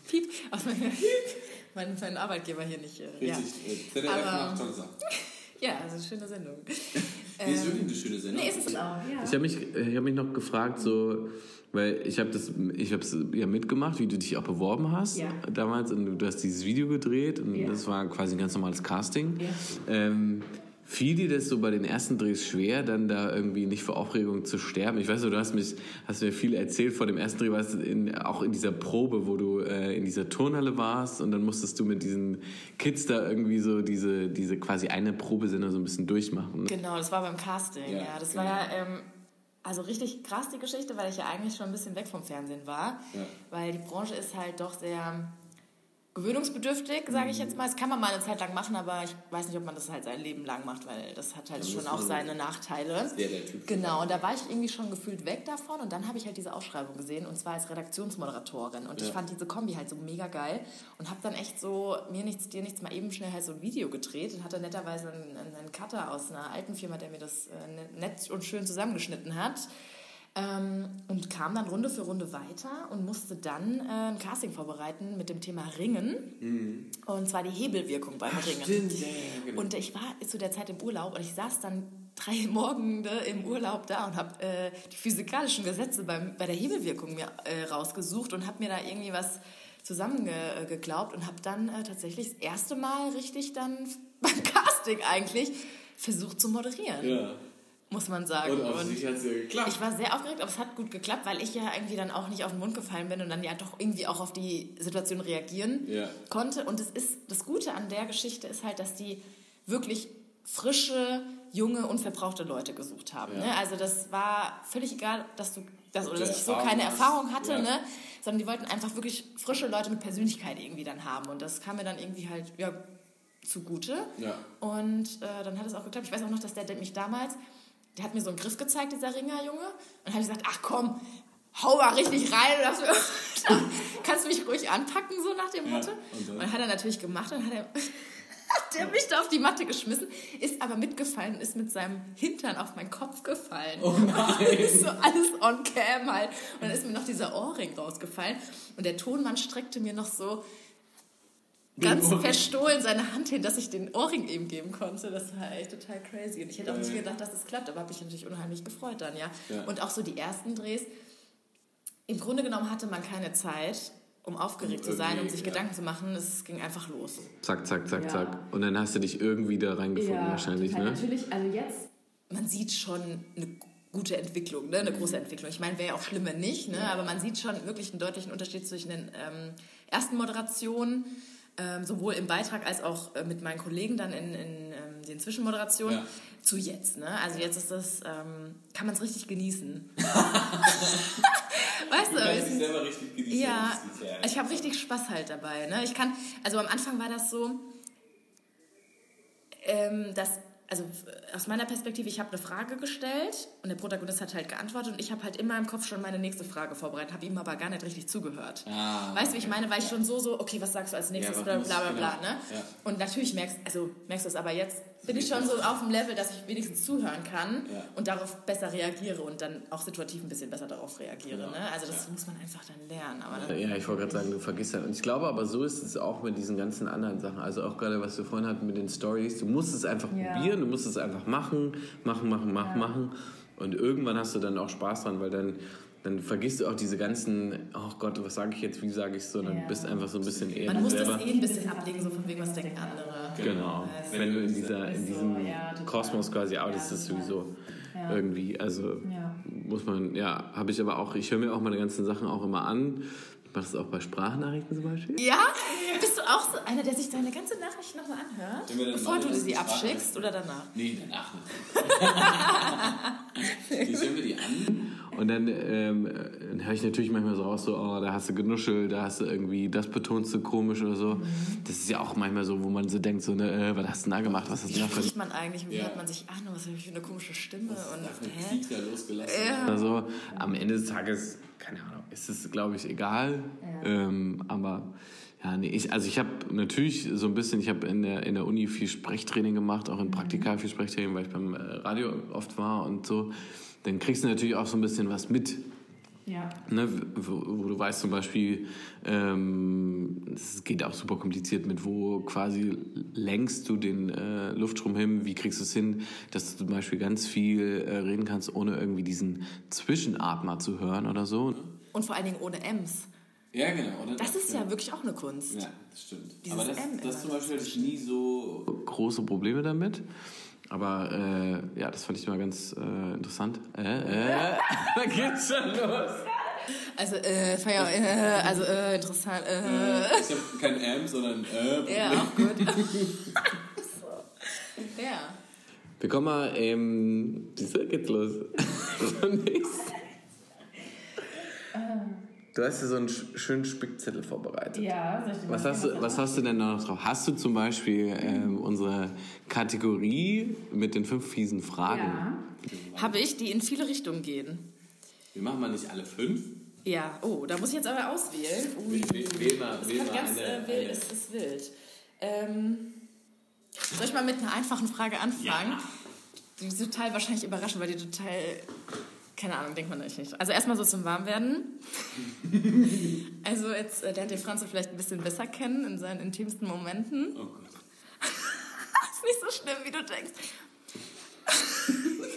piep, aus meinem, mein, mein Arbeitgeber hier nicht. Äh, ja. Richtig. Äh, ZDF Aber- macht Sachen. ja, also schöne Sendung. Nee, ist wirklich eine schöne Sendung. Nee, ist es auch, ja. Ich habe mich, ich hab mich noch gefragt, so, weil ich habe das, ich habe es ja mitgemacht, wie du dich auch beworben hast Ja. damals und du, du hast dieses Video gedreht und Ja. das war quasi ein ganz normales Casting. Ja. Ähm, fiel dir das so bei den ersten Drehs schwer, dann da irgendwie nicht vor Aufregung zu sterben? Ich weiß nicht, du hast, mich, hast mir viel erzählt vor dem ersten Dreh, warst du in, auch in dieser Probe, wo du äh, in dieser Turnhalle warst und dann musstest du mit diesen Kids da irgendwie so diese, diese quasi eine Probesendung so ein bisschen durchmachen. Genau, das war beim Casting. Ja, Ja, das genau. war ja ähm, also richtig krass die Geschichte, weil ich ja eigentlich schon ein bisschen weg vom Fernsehen war. Ja. Weil die Branche ist halt doch sehr gewöhnungsbedürftig, sage ich jetzt mal. Das kann man mal eine Zeit lang machen, aber ich weiß nicht, ob man das halt sein Leben lang macht, weil das hat halt schon auch seine Nachteile. Der, der Typ. Genau, und da war ich irgendwie schon gefühlt weg davon und dann habe ich halt diese Ausschreibung gesehen und zwar als Redaktionsmoderatorin und ich Ja. fand diese Kombi halt so mega geil und habe dann echt so mir nichts, dir nichts mal eben schnell halt so ein Video gedreht und hatte netterweise einen, einen Cutter aus einer alten Firma, der mir das äh, nett und schön zusammengeschnitten hat. Ähm, und kam dann Runde für Runde weiter und musste dann äh, ein Casting vorbereiten mit dem Thema Ringen. Und zwar die Hebelwirkung beim Ringen. Mhm. Stimmt, ja, genau. Und ich war zu der Zeit im Urlaub und ich saß dann drei Morgende im Urlaub da und habe äh, die physikalischen Gesetze beim, bei der Hebelwirkung mir äh, rausgesucht und habe mir da irgendwie was zusammengeglaubt und habe dann äh, tatsächlich das erste Mal richtig dann beim Casting eigentlich versucht zu moderieren, Ja. Muss man sagen. Und sich hat es ja geklappt. ich war sehr aufgeregt, aber es hat gut geklappt, weil ich ja irgendwie dann auch nicht auf den Mund gefallen bin und dann ja doch irgendwie auch auf die Situation reagieren Ja. konnte. Und es ist das Gute an der Geschichte ist halt, dass die wirklich frische, junge, unverbrauchte Leute gesucht haben. Ja. Ne? Also das war völlig egal, dass du das oder dass ich so keine hast. Erfahrung hatte, Ja. ne? sondern die wollten einfach wirklich frische Leute mit Persönlichkeit irgendwie dann haben. Und das kam mir dann irgendwie halt ja, zugute. Ja. Und äh, dann hat es auch geklappt. Ich weiß auch noch, dass der, der mich damals, der hat mir so einen Griff gezeigt, dieser Ringerjunge. Und habe ich gesagt, ach komm, hau mal richtig rein. Und dachte, kannst du mich ruhig anpacken, so nach dem Ja, Motto. und dann? Und dann hat er natürlich gemacht und hat er... Hat der mich da auf die Matte geschmissen, ist aber mitgefallen und ist mit seinem Hintern auf meinen Kopf gefallen. Oh nein! so alles on cam halt. Und dann ist mir noch dieser Ohrring rausgefallen. Und der Tonmann streckte mir noch so ganz Ohrring. verstohlen seine Hand hin, dass ich den Ohrring ihm geben konnte. Das war echt total crazy. Und ich hätte auch nicht gedacht, dass das klappt, aber habe mich natürlich unheimlich gefreut dann, ja. Ja. Und auch so die ersten Drehs. Im Grunde genommen hatte man keine Zeit, um aufgeregt Um zu sein, um sich ja. Gedanken zu machen. Es ging einfach los. Zack, zack, zack, Ja. zack. Und dann hast du dich irgendwie da reingefunden Ja, wahrscheinlich, total. ne? Natürlich, also jetzt, man sieht schon eine gute Entwicklung, ne? eine große Entwicklung. Ich meine, wäre ja auch schlimm, wenn nicht, ne? aber man sieht schon wirklich einen deutlichen Unterschied zwischen den ähm, ersten Moderationen, ähm, sowohl im Beitrag als auch äh, mit meinen Kollegen dann in, in ähm, den Zwischenmoderationen, Ja. zu jetzt. Ne? Also jetzt ist das, ähm, kann man es richtig genießen. weißt du, Du sind- selber richtig genießen. ja ich habe richtig Spaß halt dabei. Ne? Ich kann, also am Anfang war das so, ähm, dass, also f- aus meiner Perspektive, ich habe eine Frage gestellt und der Protagonist hat halt geantwortet und ich habe halt immer im Kopf schon meine nächste Frage vorbereitet, habe ihm aber gar nicht richtig zugehört. Ah, weißt du, wie ich meine? Weil ich schon so, so, okay, was sagst du als nächstes, Ja, bla bla bla bla. genau. Ne? Ja. Und natürlich merkst, also merkst du es aber jetzt, bin ich schon so auf dem Level, dass ich wenigstens zuhören kann Ja. und darauf besser reagiere und dann auch situativ ein bisschen besser darauf reagiere. Genau. Ne? Also das muss man einfach dann lernen. Aber dann, Ja, ich wollte gerade sagen, du vergisst halt. Und ich glaube aber, so ist es auch mit diesen ganzen anderen Sachen. Also auch gerade, was wir vorhin hatten mit den Stories. Du musst es einfach Ja. probieren, du musst es einfach machen, machen, machen, machen, machen. Und irgendwann hast du dann auch Spaß dran, weil dann, dann vergisst du auch diese ganzen, oh Gott, was sage ich jetzt, wie sage ich es, sondern Ja. bist einfach so ein bisschen eher Man du muss das selber. eh ein bisschen ablegen, so von wegen, was denken andere. Genau. Also- Wenn du in, dieser, in Ist so, diesem ja. Kosmos quasi Ja, arbeitest, ist das sowieso Ja. irgendwie, also Ja. muss man, ja, habe ich aber auch, ich höre mir auch meine ganzen Sachen auch immer an. Ich mache das auch bei Sprachnachrichten zum Beispiel. Ja? Bist du auch so einer, der sich deine ganze Nachricht nochmal anhört? Bevor du sie abschickst oder danach? Nee, danach nicht. Wie hören wir die an? Und dann, ähm, dann höre ich natürlich manchmal so raus, so, oh, da hast du genuschelt, da hast du irgendwie, das betonst du komisch oder so. Das ist ja auch manchmal so, wo man so denkt, so, ne, äh, was hast du denn da gemacht, was hast du Wie da für spricht man eigentlich? Wie Ja. hört man sich an? Was habe ich für eine komische Stimme? Und, Da hat hä? da losgelassen. Ja. Also am Ende des Tages, keine Ahnung, ist es, glaube ich, egal. Ähm, aber ja, nee, ich, also ich habe natürlich so ein bisschen, ich habe in der, in der Uni viel Sprechtraining gemacht, auch in Praktika viel Sprechtraining, weil ich beim äh, Radio oft war und so. Dann kriegst du natürlich auch so ein bisschen was mit. Ja. Ne, wo, wo du weißt zum Beispiel, ähm, es geht auch super kompliziert mit, wo quasi lenkst du den äh, Luftstrom hin, wie kriegst du es hin, dass du zum Beispiel ganz viel äh, reden kannst, ohne irgendwie diesen Zwischenatmer zu hören oder so. Und vor allen Dingen ohne M's. Ja, genau. Oder? Das ist ja wirklich auch eine Kunst. Ja, das stimmt. Dieses Aber das, M das zum Beispiel hatte ich nie so. Große Probleme damit. Aber äh, ja, das fand ich mal ganz äh, interessant. Äh, äh, da geht's schon los. Also, äh, Feier, äh, also, äh, interessant, äh. Ich habe kein M, sondern äh. Ja, auch gut. so. Ja. Wir kommen mal, ähm, du, geht's los. Zunächst. Du hast ja so einen sch- schönen Spickzettel vorbereitet. Ja, soll ich dir mal Was hast, du, was hast du denn da noch drauf? Hast du zum Beispiel ähm, unsere Kategorie mit den fünf fiesen Fragen? Ja. Habe ich, die in viele Richtungen gehen. Wir machen mal nicht alle fünf. Ja, oh, da muss ich jetzt aber auswählen. Ui. Wähl, mal, Das wähl mal ganz eine, äh, wild, eine. es ist wild. Ähm, soll ich mal mit einer einfachen Frage anfangen? Die ist total wahrscheinlich überraschend, weil die total, keine Ahnung, denkt man eigentlich nicht. Also erstmal so zum Warmwerden. also jetzt äh, lernt ihr Franz vielleicht ein bisschen besser kennen in seinen intimsten Momenten. Oh Gott. ist nicht so schlimm, wie du denkst.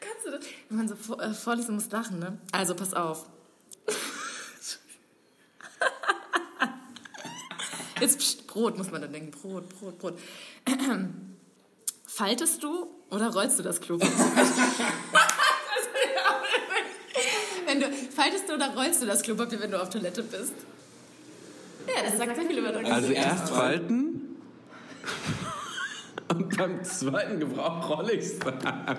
Kannst du das? Wenn man so vor, äh, vorliest, musst lachen, ne? Also, pass auf. Jetzt pst, Brot muss man dann denken. Brot, Brot, Brot. Faltest du oder rollst du das Klopapier? Faltest du oder rollst du das Klopapier, wenn du auf Toilette bist? Ja, das sagt sehr viel über dein Also erst falten und beim zweiten Gebrauch rolle ich es dann.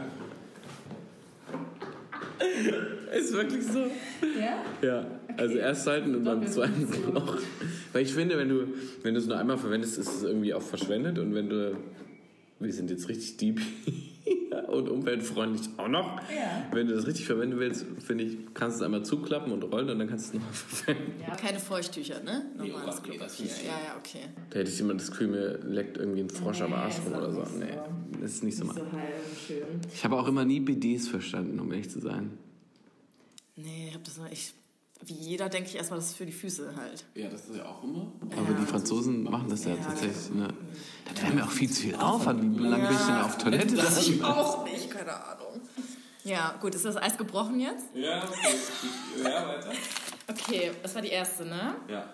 Ist wirklich so. Ja? Ja, also erst falten und beim zweiten. Gebrauch. Weil ich finde, wenn du, wenn du es nur einmal verwendest, ist es irgendwie auch verschwendet und wenn du, wir sind jetzt richtig deep und umweltfreundlich auch noch. Ja. Wenn du das richtig verwenden willst, finde ich, kannst du es einmal zuklappen und rollen und dann kannst du es nochmal verwenden. Keine Feuchttücher, ne? Normales okay, das Klopapier. Ja, ja, okay. Da hätte ich immer das Gefühl, mir leckt irgendwie ein Frosch am Nee, Arsch ist rum oder so. so. Nee, das ist nicht so Nicht mein. so und schön. Ich habe auch immer nie BDs verstanden, um ehrlich zu sein. Nee, ich hab das noch. Ich, wie jeder denke ich erstmal, das ist für die Füße halt. Ja, das ist ja auch immer. Aber die Franzosen machen das ja, tatsächlich. Ne? Das wäre mir auch viel zu viel Aufwand. Wie lange bin ich denn auf Toilette? Das ich auch nicht, keine Ahnung. Ja, gut, ist das Eis gebrochen jetzt? Ja, okay. Ja, weiter. Okay, das war die erste, ne? Ja.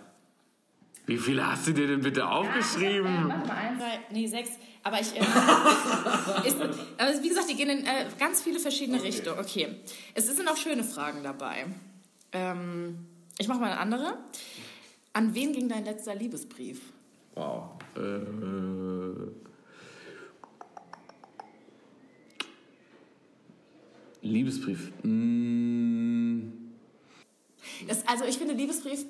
Wie viele hast du dir denn bitte aufgeschrieben? Mach mal eins. Drei, nee, sechs. Aber ich. Äh, ist, aber wie gesagt, die gehen in äh, ganz viele verschiedene Richtungen. Okay. Es sind auch schöne Fragen dabei. Ähm, ich mache mal eine andere. An wen ging dein letzter Liebesbrief? Wow. Äh, Liebesbrief. Mm, Das, also, ich finde, Liebesbrief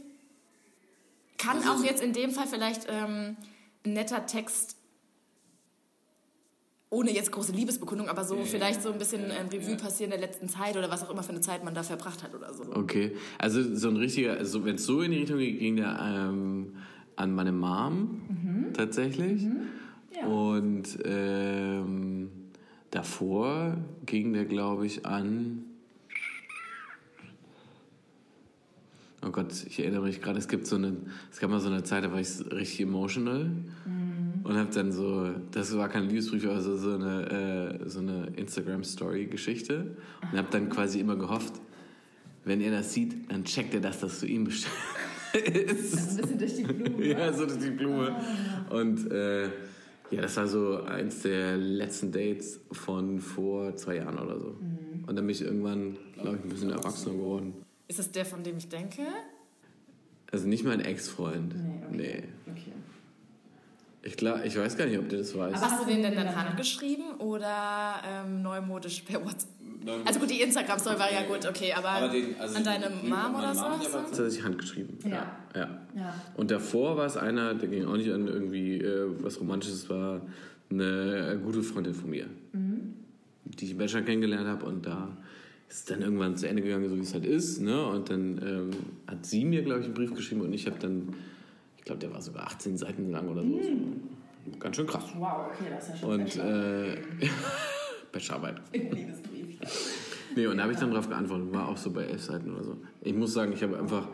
kann Also- auch jetzt in dem Fall vielleicht ähm, ein netter Text. Ohne jetzt große Liebesbekundung, aber so Ja, vielleicht so ein bisschen ja, ein Revue ja. passieren der letzten Zeit oder was auch immer für eine Zeit man da verbracht hat oder so. okay. Also so ein richtiger, also wenn es so in die Richtung geht, ging der ähm, an meine Mom tatsächlich. Ja. Und ähm, davor ging der, glaube ich, an. Oh Gott, ich erinnere mich gerade, es gibt so eine, es gab mal so eine Zeit, da war ich richtig emotional und habe dann so, das war kein Liebesbrief, aber so, so eine, äh, so eine Instagram-Story-Geschichte und habe dann quasi immer gehofft, wenn er das sieht, dann checkt er, dass das zu ihm bestimmt ist. Ein bisschen durch die Blume. Ja, so durch die Blume. Und äh, ja, das war so eins der letzten Dates von vor zwei Jahren oder so. Und dann bin ich irgendwann, glaube ich, ein bisschen erwachsener geworden. Ist das der, von dem ich denke? Also nicht mein Ex-Freund. Nee, okay. Nee. Okay. Ich, glaub, ich weiß gar nicht, ob der das weiß. Hast du den denn dann handgeschrieben oder ähm, neumodisch per WhatsApp? Also gut, die Instagram-Story war ja gut, okay, aber, Aber den- also an deine Mom oder so? War du? Tatsächlich handgeschrieben. Ja. ja. Ja. Und davor war es einer, der ging auch nicht an irgendwie äh, was Romantisches, war eine gute Freundin von mir, die ich im Bachelor kennengelernt habe und da ist es dann irgendwann zu Ende gegangen, so wie es halt ist. Ne? Und dann ähm, hat sie mir, glaube ich, einen Brief geschrieben und ich habe dann, glaube, der war sogar 18 Seiten lang oder so. Ganz schön krass. Wow, okay, das ist ja schon Und äh, Bachelorarbeit. Liebesbrief. Nee, und da habe ich dann darauf geantwortet. War auch so bei elf Seiten oder so. Ich muss sagen, ich habe einfach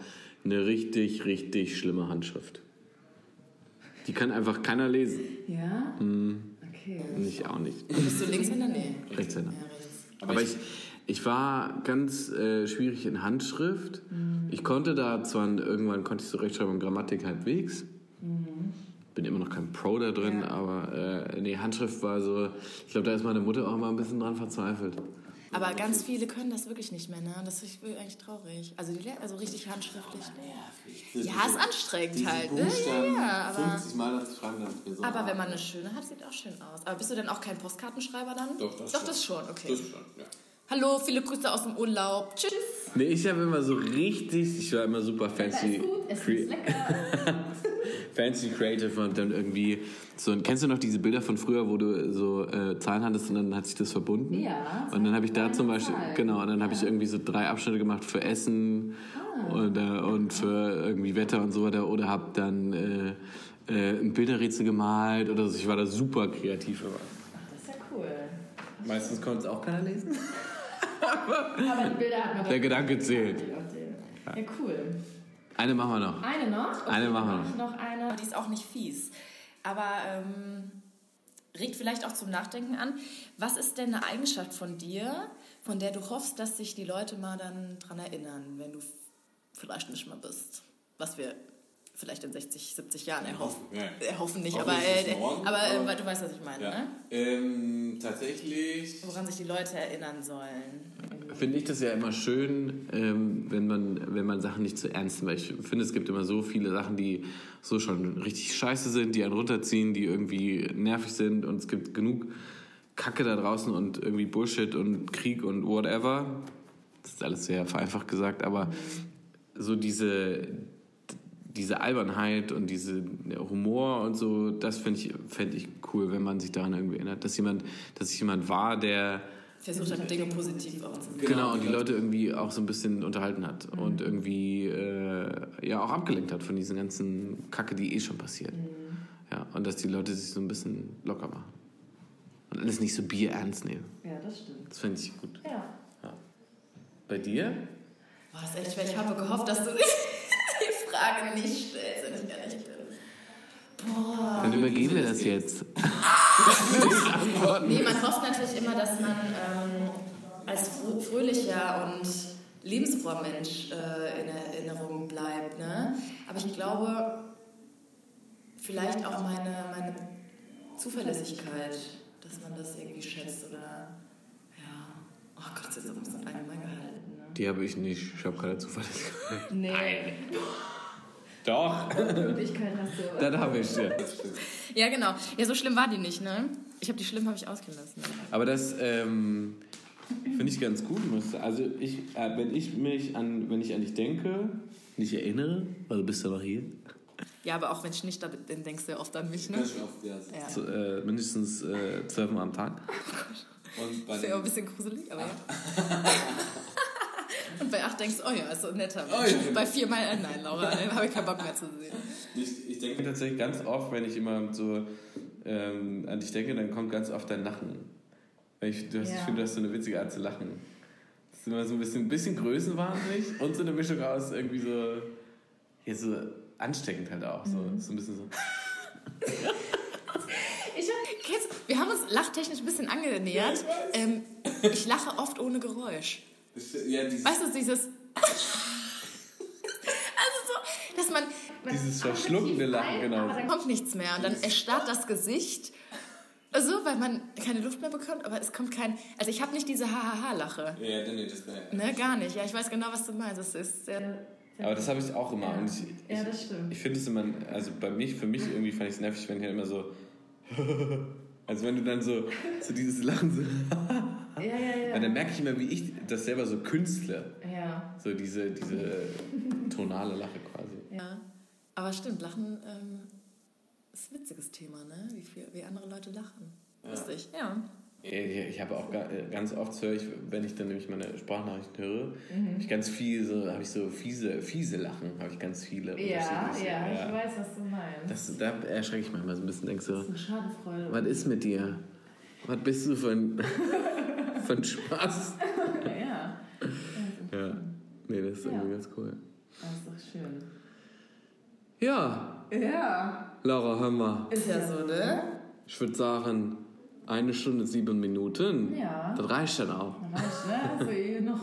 eine richtig, richtig schlimme Handschrift. Die kann einfach keiner lesen. Ja? Hm. Okay. Ich auch nicht. Bist du Linkshänder? Nee. Rechtshänder. Ja, rechts. Aber ich, ich war ganz äh, schwierig in Handschrift. Ich konnte da zwar irgendwann konnte ich so Rechtschreibung und Grammatik halbwegs. Bin immer noch kein Pro da drin, aber äh, nee, Handschrift war so. Ich glaube, da ist meine Mutter auch mal ein bisschen dran verzweifelt. Aber ganz viele können das wirklich nicht mehr, ne? Das ist eigentlich traurig. Also, die, also richtig handschriftlich. Ja, ist anstrengend halt. Ne? Ja, ja, aber, 50 Mal das schreiben, dann so aber wenn man eine schöne hat, sieht auch schön aus. Aber bist du denn auch kein Postkartenschreiber dann? Doch, das Doch, schon. das schon, okay. Das schon, ja. Hallo, viele Grüße aus dem Urlaub. Tschüss. Nee, ich habe immer so richtig, ich war immer super fancy. ist gut, es ist lecker. fancy creative und dann irgendwie so kennst du noch diese Bilder von früher wo du so äh, Zahlen hattest und dann hat sich das verbunden Ja, und dann habe ich da zum Beispiel Zahlen. genau und dann habe ich irgendwie so drei Abschnitte gemacht für Essen Ah. und, äh, und für irgendwie Wetter und so weiter oder habe dann äh, äh, ein Bilderrätsel gemalt oder so ich war da super kreativ immer. Das ist ja cool. meistens konnte es auch keiner lesen Aber die Bilder hat man der Gedanke zählt Ja, cool. eine machen wir noch Eine noch? Okay, Eine machen wir ich Noch eine. Die ist auch nicht fies. Aber ähm, regt vielleicht auch zum Nachdenken an. Was ist denn eine Eigenschaft von dir, von der du hoffst, dass sich die Leute mal dann dran erinnern, wenn du vielleicht nicht mehr bist? Was wir vielleicht in 60, 70 Jahren erhoffen. Ja. Erhoffen nicht, Hoffen aber, äh, morgen, aber, äh, aber- du weißt, was ich meine, Ja. ne? Ähm, tatsächlich. Woran sich die Leute erinnern sollen. Finde ich das ja immer schön, ähm, wenn, man, wenn man Sachen nicht zu ernst nimmt. Weil ich finde, es gibt immer so viele Sachen, die so schon richtig scheiße sind, die einen runterziehen, die irgendwie nervig sind. Und es gibt genug Kacke da draußen und irgendwie Bullshit und Krieg und whatever. Das ist alles sehr vereinfacht gesagt, aber so diese, diese Albernheit und diese Humor und so, das finde ich, fänd ich cool, wenn man sich daran irgendwie erinnert. Dass jemand, dass sich jemand war, der Versucht hat, Dinge positiv aufzunehmen. Genau, und die Leute irgendwie auch so ein bisschen unterhalten hat und irgendwie äh, ja auch abgelenkt hat von diesen ganzen Kacke, die eh schon passiert. Ja, und dass die Leute sich so ein bisschen locker machen. Und alles nicht so Bier ernst nehmen. Ja, das stimmt. Das finde ich gut. Ja. Bei dir? Boah, ist echt schwer. Ich habe gehofft, dass du die Frage nicht stellst, wenn ich ehrlich bin. Boah. Dann übergeben wir das jetzt. Nee, man hofft natürlich immer, dass man ähm, als frö- fröhlicher und lebensfroher Mensch äh, in Erinnerung bleibt. Ne? Aber ich glaube, vielleicht auch meine, meine Zuverlässigkeit, dass man das irgendwie schätzt oder ja. Oh Gott, das ist auch so allgemein gehalten. Ne? Die habe ich nicht. Ich habe keine Zuverlässigkeit. Nee, Doch, Möglichkeit hast du. dann habe ich ja. Ja, genau. Ja, so schlimm war die nicht, ne? Ich habe die schlimm habe ich ausgelassen. Aber das ähm, finde ich ganz gut. Also ich, äh, wenn ich mich an, wenn ich an dich denke, nicht erinnere, weil du bist ja noch hier, Ja, aber auch wenn ich nicht da bin, dann denkst du ja oft an mich, ne? Schön oft, ja. Ja. so, äh, mindestens äh, zwölfmal am Tag. Und bei Das ist ja auch ein bisschen gruselig, aber ja. Und bei 8 denkst du, oh ja, ist so ein netter Oh Mensch. ja. Bei 4 mal, äh, nein, Laura, äh, habe ich keinen Bock mehr zu sehen. ich, ich Ich denke, tatsächlich ganz oft, wenn ich immer so ähm, an dich denke, dann kommt ganz oft dein Lachen. Ich, du hast, ich Ja. finde, du hast so eine witzige Art zu lachen. Das ist immer so ein bisschen, ein bisschen größenwahnsinnig und so eine Mischung aus irgendwie so, ja, so ansteckend halt auch. So, so ein bisschen so. Ich hab, wir haben uns lachtechnisch ein bisschen angenähert. Ähm, ich lache oft ohne Geräusch. Ja, dieses, Weißt du, dieses... also so, dass man... man Dieses verschluckende Lachen, genau. dann kommt nichts mehr und dann erstarrt das Gesicht. Also, weil man keine Luft mehr bekommt, aber es kommt kein... Also ich habe nicht diese Ha-Ha-Ha-Lache. ja, nee, nee, das. Ne, gar nicht. Ja, ich weiß genau, was du meinst. Das ist sehr... Aber das habe ich auch immer. Und ich, Ja, ich, das stimmt. ich finde es immer, also bei mich, für mich irgendwie fand ich es nervig, wenn ich halt immer so. Also wenn du dann so, so dieses Lachen so. Ja, ja, ja. Und dann merke ich immer, wie ich das selber so künstle. Ja. So diese, diese tonale Lache quasi. Ja, aber stimmt, Lachen ähm, ist ein witziges Thema, ne? Wie, viel, wie andere Leute lachen. Lustig, ja. Ich, habe auch ga- ganz oft höre ich, wenn ich dann nämlich meine Sprachnachrichten höre, habe ich ganz viel so, habe ich so fiese, fiese Lachen, habe ich ganz viele. Ja, unterschiedliche. ja, ich weiß, was du meinst. Das, da erschrecke ich manchmal so ein bisschen, denk so, Das ist eine Schadenfreude. was ist mit dir? Was bist du für ein, für ein Spaß? Ja, Ja, nee, das ist irgendwie Ja. ganz cool. das ist doch schön. Ja, Ja. Laura, hör mal. Ist ja so, ne? Ich würde sagen, eine Stunde sieben Minuten. Ja. Das reicht dann auch. Weißt du, ne? Du eh noch.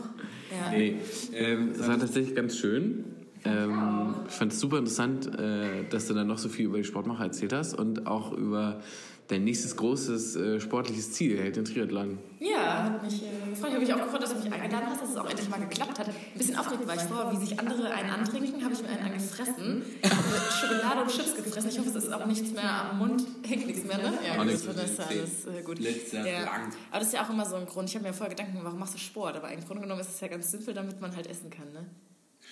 Ja. Nee, ähm, es war tatsächlich ganz schön. Ähm, ich fand es super interessant, äh, dass du dann noch so viel über die Sportmacher erzählt hast und auch über dein nächstes großes äh, sportliches Ziel, hält den Triathlon. Ja, hat mich äh, gefreut. Ich habe mich auch gefreut, dass du mich eingeladen hast, dass es auch endlich mal geklappt hat. Ein bisschen aufgeregt war ich vor, wie sich andere einen antrinken, habe ich mir einen angefressen. Ich habe Schokolade und Chips gefressen. Ich hoffe, es ist auch nichts mehr am Mund, hängt nichts mehr, ne? Ja, das ist alles äh, gut. Letzter ja. Blank. Aber das ist ja auch immer so ein Grund. Ich habe mir vorher Gedanken gemacht, warum machst du Sport? Aber im Grunde genommen ist es ja ganz simpel, damit man halt essen kann, ne?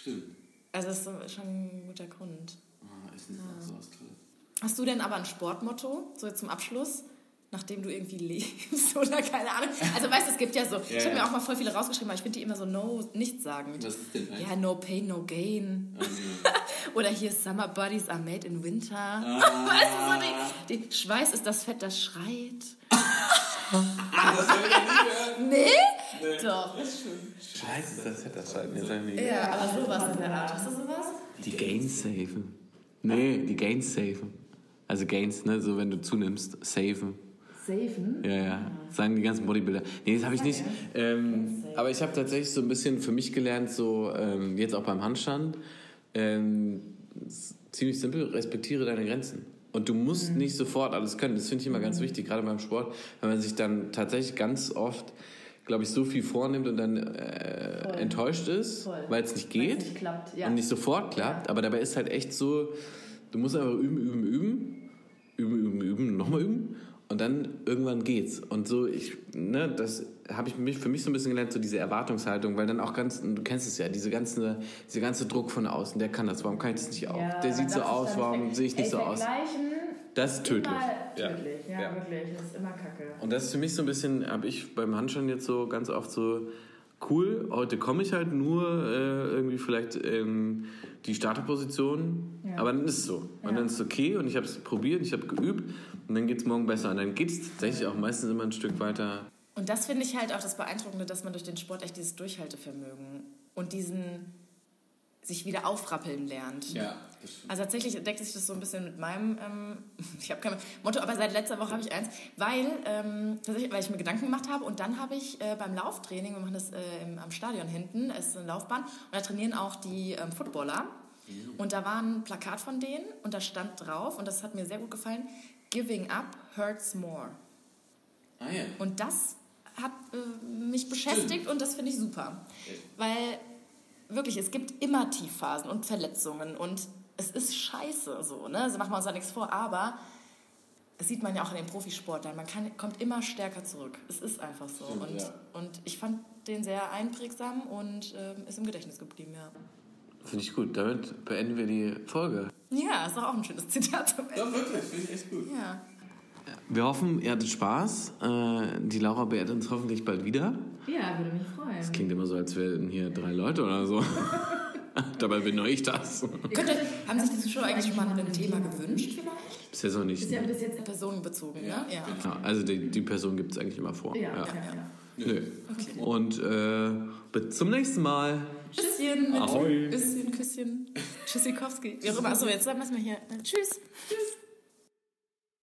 Stimmt. Also das ist schon ein guter Grund. Oh, ist nicht auch so Tolles. Hast du denn aber ein Sportmotto, so jetzt zum Abschluss, nachdem du irgendwie lebst oder keine Ahnung? Also weißt du, es gibt ja so, ich habe mir auch mal voll viele rausgeschrieben, aber ich finde die immer so no, nichts sagen. Was ist denn? Ja, no pain, no gain. Ah, nee. Oder hier Summer Bodies are made in winter. Ah. Weißt du, so die, die Schweiß ist das Fett, das schreit. Das ich noch nie gehört. Nee? Doch, ist schön. Scheiße, das hätte das halt mir die, Ja, aber sowas in der Art. Hast du sowas? die Gains safen. Nee, die Gains safen. Also Gains, ne, so wenn du zunimmst, safen. Safen? Ja, ja. Sagen die ganzen Bodybuilder. Nee, das habe ich nicht. Ähm, aber ich habe tatsächlich so ein bisschen für mich gelernt, so ähm, jetzt auch beim Handstand, ähm, ziemlich simpel, respektiere deine Grenzen. Und du musst nicht sofort alles können. Das finde ich immer ganz wichtig, gerade beim Sport, wenn man sich dann tatsächlich ganz oft, glaube ich, so viel vornimmt und dann äh, enttäuscht ist, weil es nicht geht nicht klappt, ja. und nicht sofort klappt. Aber dabei ist halt echt so, du musst einfach üben, üben, üben, üben, üben, üben, nochmal üben. Und dann irgendwann geht's. Und so, ich, ne, das habe ich mich, für mich so ein bisschen gelernt, so diese Erwartungshaltung, weil dann auch ganz, du kennst es ja, diese ganze, dieser ganze Druck von außen, der kann das, warum kann ich das nicht auch? Ja, der sieht so aus, warum sehe ich nicht Ey, so aus? Das ist tödlich. Immer Ja. tödlich, ja, Ja. wirklich. Das ist immer kacke. Und das ist für mich so ein bisschen, habe ich beim Handstand jetzt so ganz oft so, cool, heute komme ich halt nur äh, irgendwie vielleicht in die Starterposition, Ja. aber dann ist es so. Und Ja. dann ist es okay und ich habe es probiert, ich habe geübt und dann geht es morgen besser. Und dann geht es tatsächlich auch meistens immer ein Stück weiter. Und das finde ich halt auch das Beeindruckende, dass man durch den Sport echt dieses Durchhaltevermögen und diesen sich wieder aufrappeln lernt. Ja, das stimmt. Also tatsächlich deckt sich das so ein bisschen mit meinem, ähm, ich habe kein Motto, aber seit letzter Woche habe ich eins, weil, ähm, tatsächlich, weil ich mir Gedanken gemacht habe und dann habe ich äh, beim Lauftraining, wir machen das äh, im, am Stadion hinten, es ist eine Laufbahn und da trainieren auch die ähm, Footballer und da war ein Plakat von denen und da stand drauf und das hat mir sehr gut gefallen, Giving up hurts more. Ah ja. Und das hat äh, mich beschäftigt und das finde ich super. Weil wirklich, es gibt immer Tiefphasen und Verletzungen und es ist scheiße so, ne? Also machen wir uns da nichts vor, aber das sieht man ja auch in den Profisportlern, man kann, kommt immer stärker zurück. Es ist einfach so. Stimmt, und, ja. und ich fand den sehr einprägsam und ähm, ist im Gedächtnis geblieben, ja. Finde ich gut. Damit beenden wir die Folge. Ja, ist doch auch ein schönes Zitat zum Ende. Ja, wirklich, finde ich echt gut. Ja. Wir hoffen, ihr hattet Spaß. Äh, die Laura beehrt uns hoffentlich bald wieder. Ja, würde mich freuen. Das klingt immer so, als wären hier drei Leute oder so. Dabei bin nur ich das. Könnte, haben sich die Zuschauer eigentlich schon mal ein Thema gewünscht vielleicht? Bis jetzt noch nicht. Ist ja bis jetzt. Personenbezogen, Ja. ne? Ja. Ja, also die, die Person gibt es eigentlich immer vor. Ja, ja, ja. Nö. Und äh, bis zum nächsten Mal. Mit Ahoi. bisschen Küsschen. Tschüssikowski. Wie auch immer. Achso, jetzt müssen wir hier. Tschüss. Tschüss.